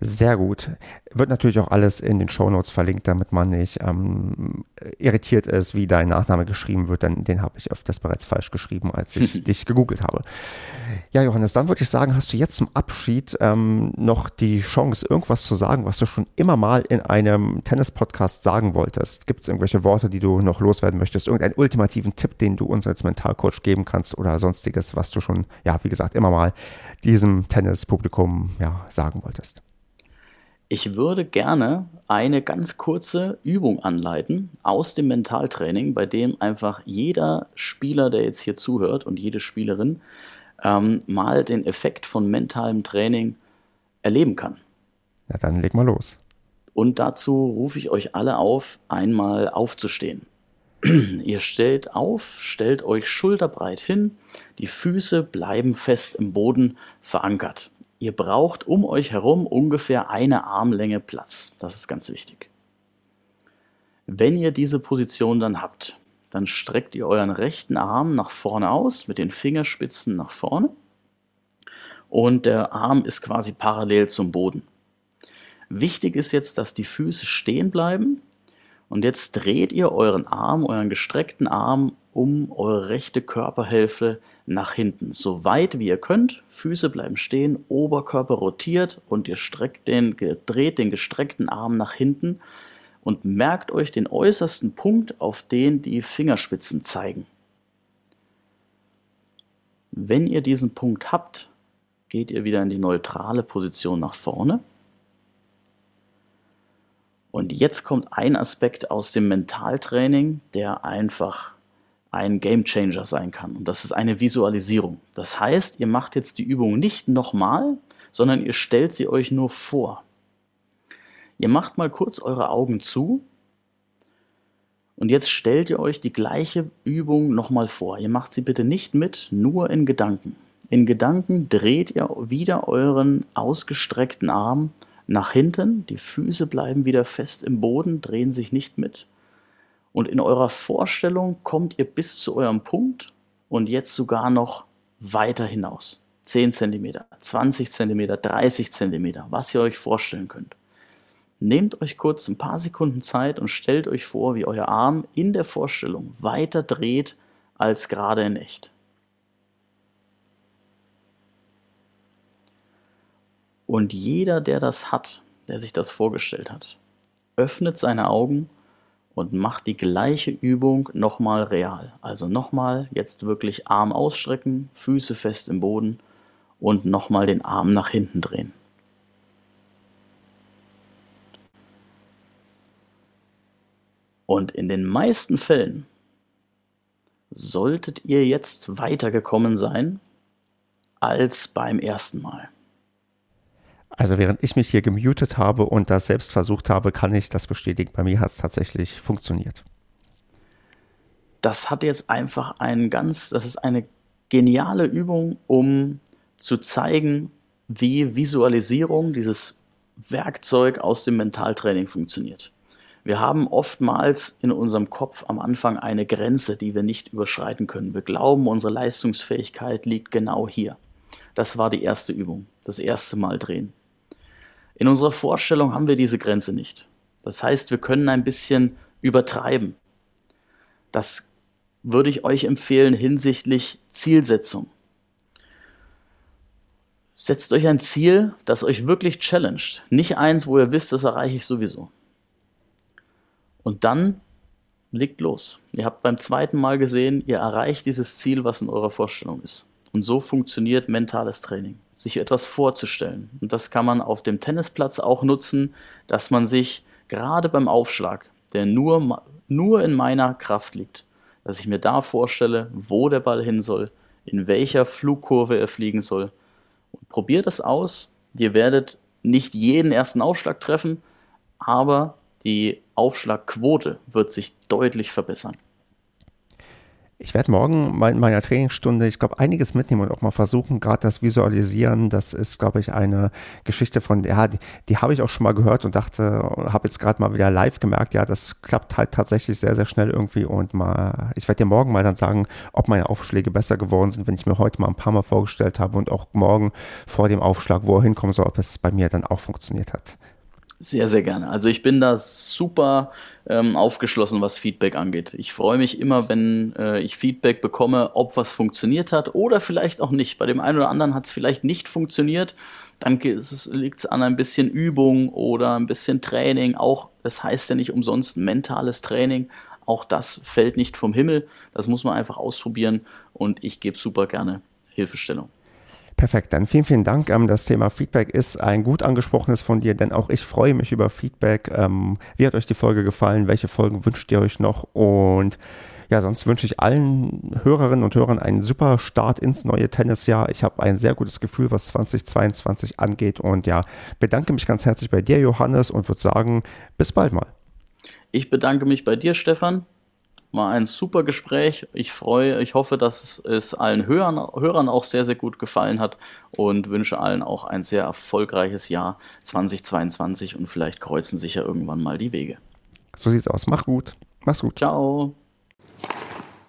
Speaker 2: Sehr gut. Wird natürlich auch alles in den Shownotes verlinkt, damit man nicht ähm, irritiert ist, wie dein Nachname geschrieben wird, denn den habe ich öfters bereits falsch geschrieben, als ich dich gegoogelt habe. Ja, Johannes, dann würde ich sagen, hast du jetzt zum Abschied ähm, noch die Chance, irgendwas zu sagen, was du schon immer mal in einem Tennis-Podcast sagen wolltest. Gibt es irgendwelche Worte, die du noch loswerden möchtest? Irgendeinen ultimativen Tipp, den du uns als Mentalcoach geben kannst oder sonstiges, was du schon, ja, wie gesagt, immer mal diesem Tennis-Publikum ja, sagen wolltest?
Speaker 1: Ich würde gerne eine ganz kurze Übung anleiten aus dem Mentaltraining, bei dem einfach jeder Spieler, der jetzt hier zuhört und jede Spielerin ähm, mal den Effekt von mentalem Training erleben kann.
Speaker 2: Ja, dann leg mal los.
Speaker 1: Und dazu rufe ich euch alle auf, einmal aufzustehen. Ihr stellt auf, stellt euch schulterbreit hin, die Füße bleiben fest im Boden verankert. Ihr braucht um euch herum ungefähr eine Armlänge Platz. Das ist ganz wichtig. Wenn ihr diese Position dann habt, dann streckt ihr euren rechten Arm nach vorne aus, mit den Fingerspitzen nach vorne. Und der Arm ist quasi parallel zum Boden. Wichtig ist jetzt, dass die Füße stehen bleiben. Und jetzt dreht ihr euren Arm, euren gestreckten Arm um eure rechte Körperhälfte nach hinten, so weit wie ihr könnt. Füße bleiben stehen, Oberkörper rotiert und ihr streckt den, dreht den gestreckten Arm nach hinten und merkt euch den äußersten Punkt, auf den die Fingerspitzen zeigen. Wenn ihr diesen Punkt habt, geht ihr wieder in die neutrale Position nach vorne. Und jetzt kommt ein Aspekt aus dem Mentaltraining, der einfach ein Game Changer sein kann. Und das ist eine Visualisierung. Das heißt, ihr macht jetzt die Übung nicht nochmal, sondern ihr stellt sie euch nur vor. Ihr macht mal kurz eure Augen zu und jetzt stellt ihr euch die gleiche Übung nochmal vor. Ihr macht sie bitte nicht mit, nur in Gedanken. In Gedanken dreht ihr wieder euren ausgestreckten Arm nach hinten, die Füße bleiben wieder fest im Boden, drehen sich nicht mit. Und in eurer Vorstellung kommt ihr bis zu eurem Punkt und jetzt sogar noch weiter hinaus. 10 cm, 20 cm, 30 cm, was ihr euch vorstellen könnt. Nehmt euch kurz ein paar Sekunden Zeit und stellt euch vor, wie euer Arm in der Vorstellung weiter dreht als gerade in echt. Und jeder, der das hat, der sich das vorgestellt hat, öffnet seine Augen und macht die gleiche Übung nochmal real. Also nochmal jetzt wirklich Arm ausstrecken, Füße fest im Boden und nochmal den Arm nach hinten drehen. Und in den meisten Fällen solltet ihr jetzt weitergekommen sein als beim ersten Mal.
Speaker 2: Also während ich mich hier gemutet habe und das selbst versucht habe, kann ich das bestätigen. Bei mir hat es tatsächlich funktioniert.
Speaker 1: Das hat jetzt einfach einen ganz, das ist eine geniale Übung, um zu zeigen, wie Visualisierung, dieses Werkzeug aus dem Mentaltraining funktioniert. Wir haben oftmals in unserem Kopf am Anfang eine Grenze, die wir nicht überschreiten können. Wir glauben, unsere Leistungsfähigkeit liegt genau hier. Das war die erste Übung, das erste Mal drehen. In unserer Vorstellung haben wir diese Grenze nicht. Das heißt, wir können ein bisschen übertreiben. Das würde ich euch empfehlen hinsichtlich Zielsetzung. Setzt euch ein Ziel, das euch wirklich challenged. Nicht eins, wo ihr wisst, das erreiche ich sowieso. Und dann legt los. Ihr habt beim zweiten Mal gesehen, ihr erreicht dieses Ziel, was in eurer Vorstellung ist. Und so funktioniert mentales Training sich etwas vorzustellen. Und das kann man auf dem Tennisplatz auch nutzen, dass man sich gerade beim Aufschlag, der nur, nur in meiner Kraft liegt, dass ich mir da vorstelle, wo der Ball hin soll, in welcher Flugkurve er fliegen soll. Und probiert das aus. Ihr werdet nicht jeden ersten Aufschlag treffen, aber die Aufschlagquote wird sich deutlich verbessern.
Speaker 2: Ich werde morgen in meiner Trainingsstunde, ich glaube, einiges mitnehmen und auch mal versuchen, gerade das Visualisieren. Das ist, glaube ich, eine Geschichte von, ja, die, die habe ich auch schon mal gehört und dachte, habe jetzt gerade mal wieder live gemerkt, ja, das klappt halt tatsächlich sehr, sehr schnell irgendwie und mal, ich werde dir morgen mal dann sagen, ob meine Aufschläge besser geworden sind, wenn ich mir heute mal ein paar Mal vorgestellt habe und auch morgen vor dem Aufschlag, wo er hinkommen soll, ob es bei mir dann auch funktioniert hat.
Speaker 1: Sehr, sehr gerne. Also ich bin da super ähm, aufgeschlossen, was Feedback angeht. Ich freue mich immer, wenn äh, ich Feedback bekomme, ob was funktioniert hat oder vielleicht auch nicht. Bei dem einen oder anderen hat es vielleicht nicht funktioniert. Dann liegt es an ein bisschen Übung oder ein bisschen Training. Auch, das heißt ja nicht umsonst mentales Training. Auch das fällt nicht vom Himmel. Das muss man einfach ausprobieren und ich gebe super gerne Hilfestellung.
Speaker 2: Perfekt, dann vielen, vielen Dank. Ähm, das Thema Feedback ist ein gut angesprochenes von dir, denn auch ich freue mich über Feedback. Ähm, wie hat euch die Folge gefallen? Welche Folgen wünscht ihr euch noch? Und ja, sonst wünsche ich allen Hörerinnen und Hörern einen super Start ins neue Tennisjahr. Ich habe ein sehr gutes Gefühl, was 2022 angeht. Und ja, bedanke mich ganz herzlich bei dir, Johannes, und würde sagen, bis bald mal.
Speaker 1: Ich bedanke mich bei dir, Stefan. War ein super Gespräch. Ich freue, ich hoffe, dass es allen Hörern, Hörern auch sehr, sehr gut gefallen hat und wünsche allen auch ein sehr erfolgreiches Jahr 2022 und vielleicht kreuzen sich ja irgendwann mal die Wege.
Speaker 2: So sieht's aus. Mach gut. Mach's gut.
Speaker 1: Ciao.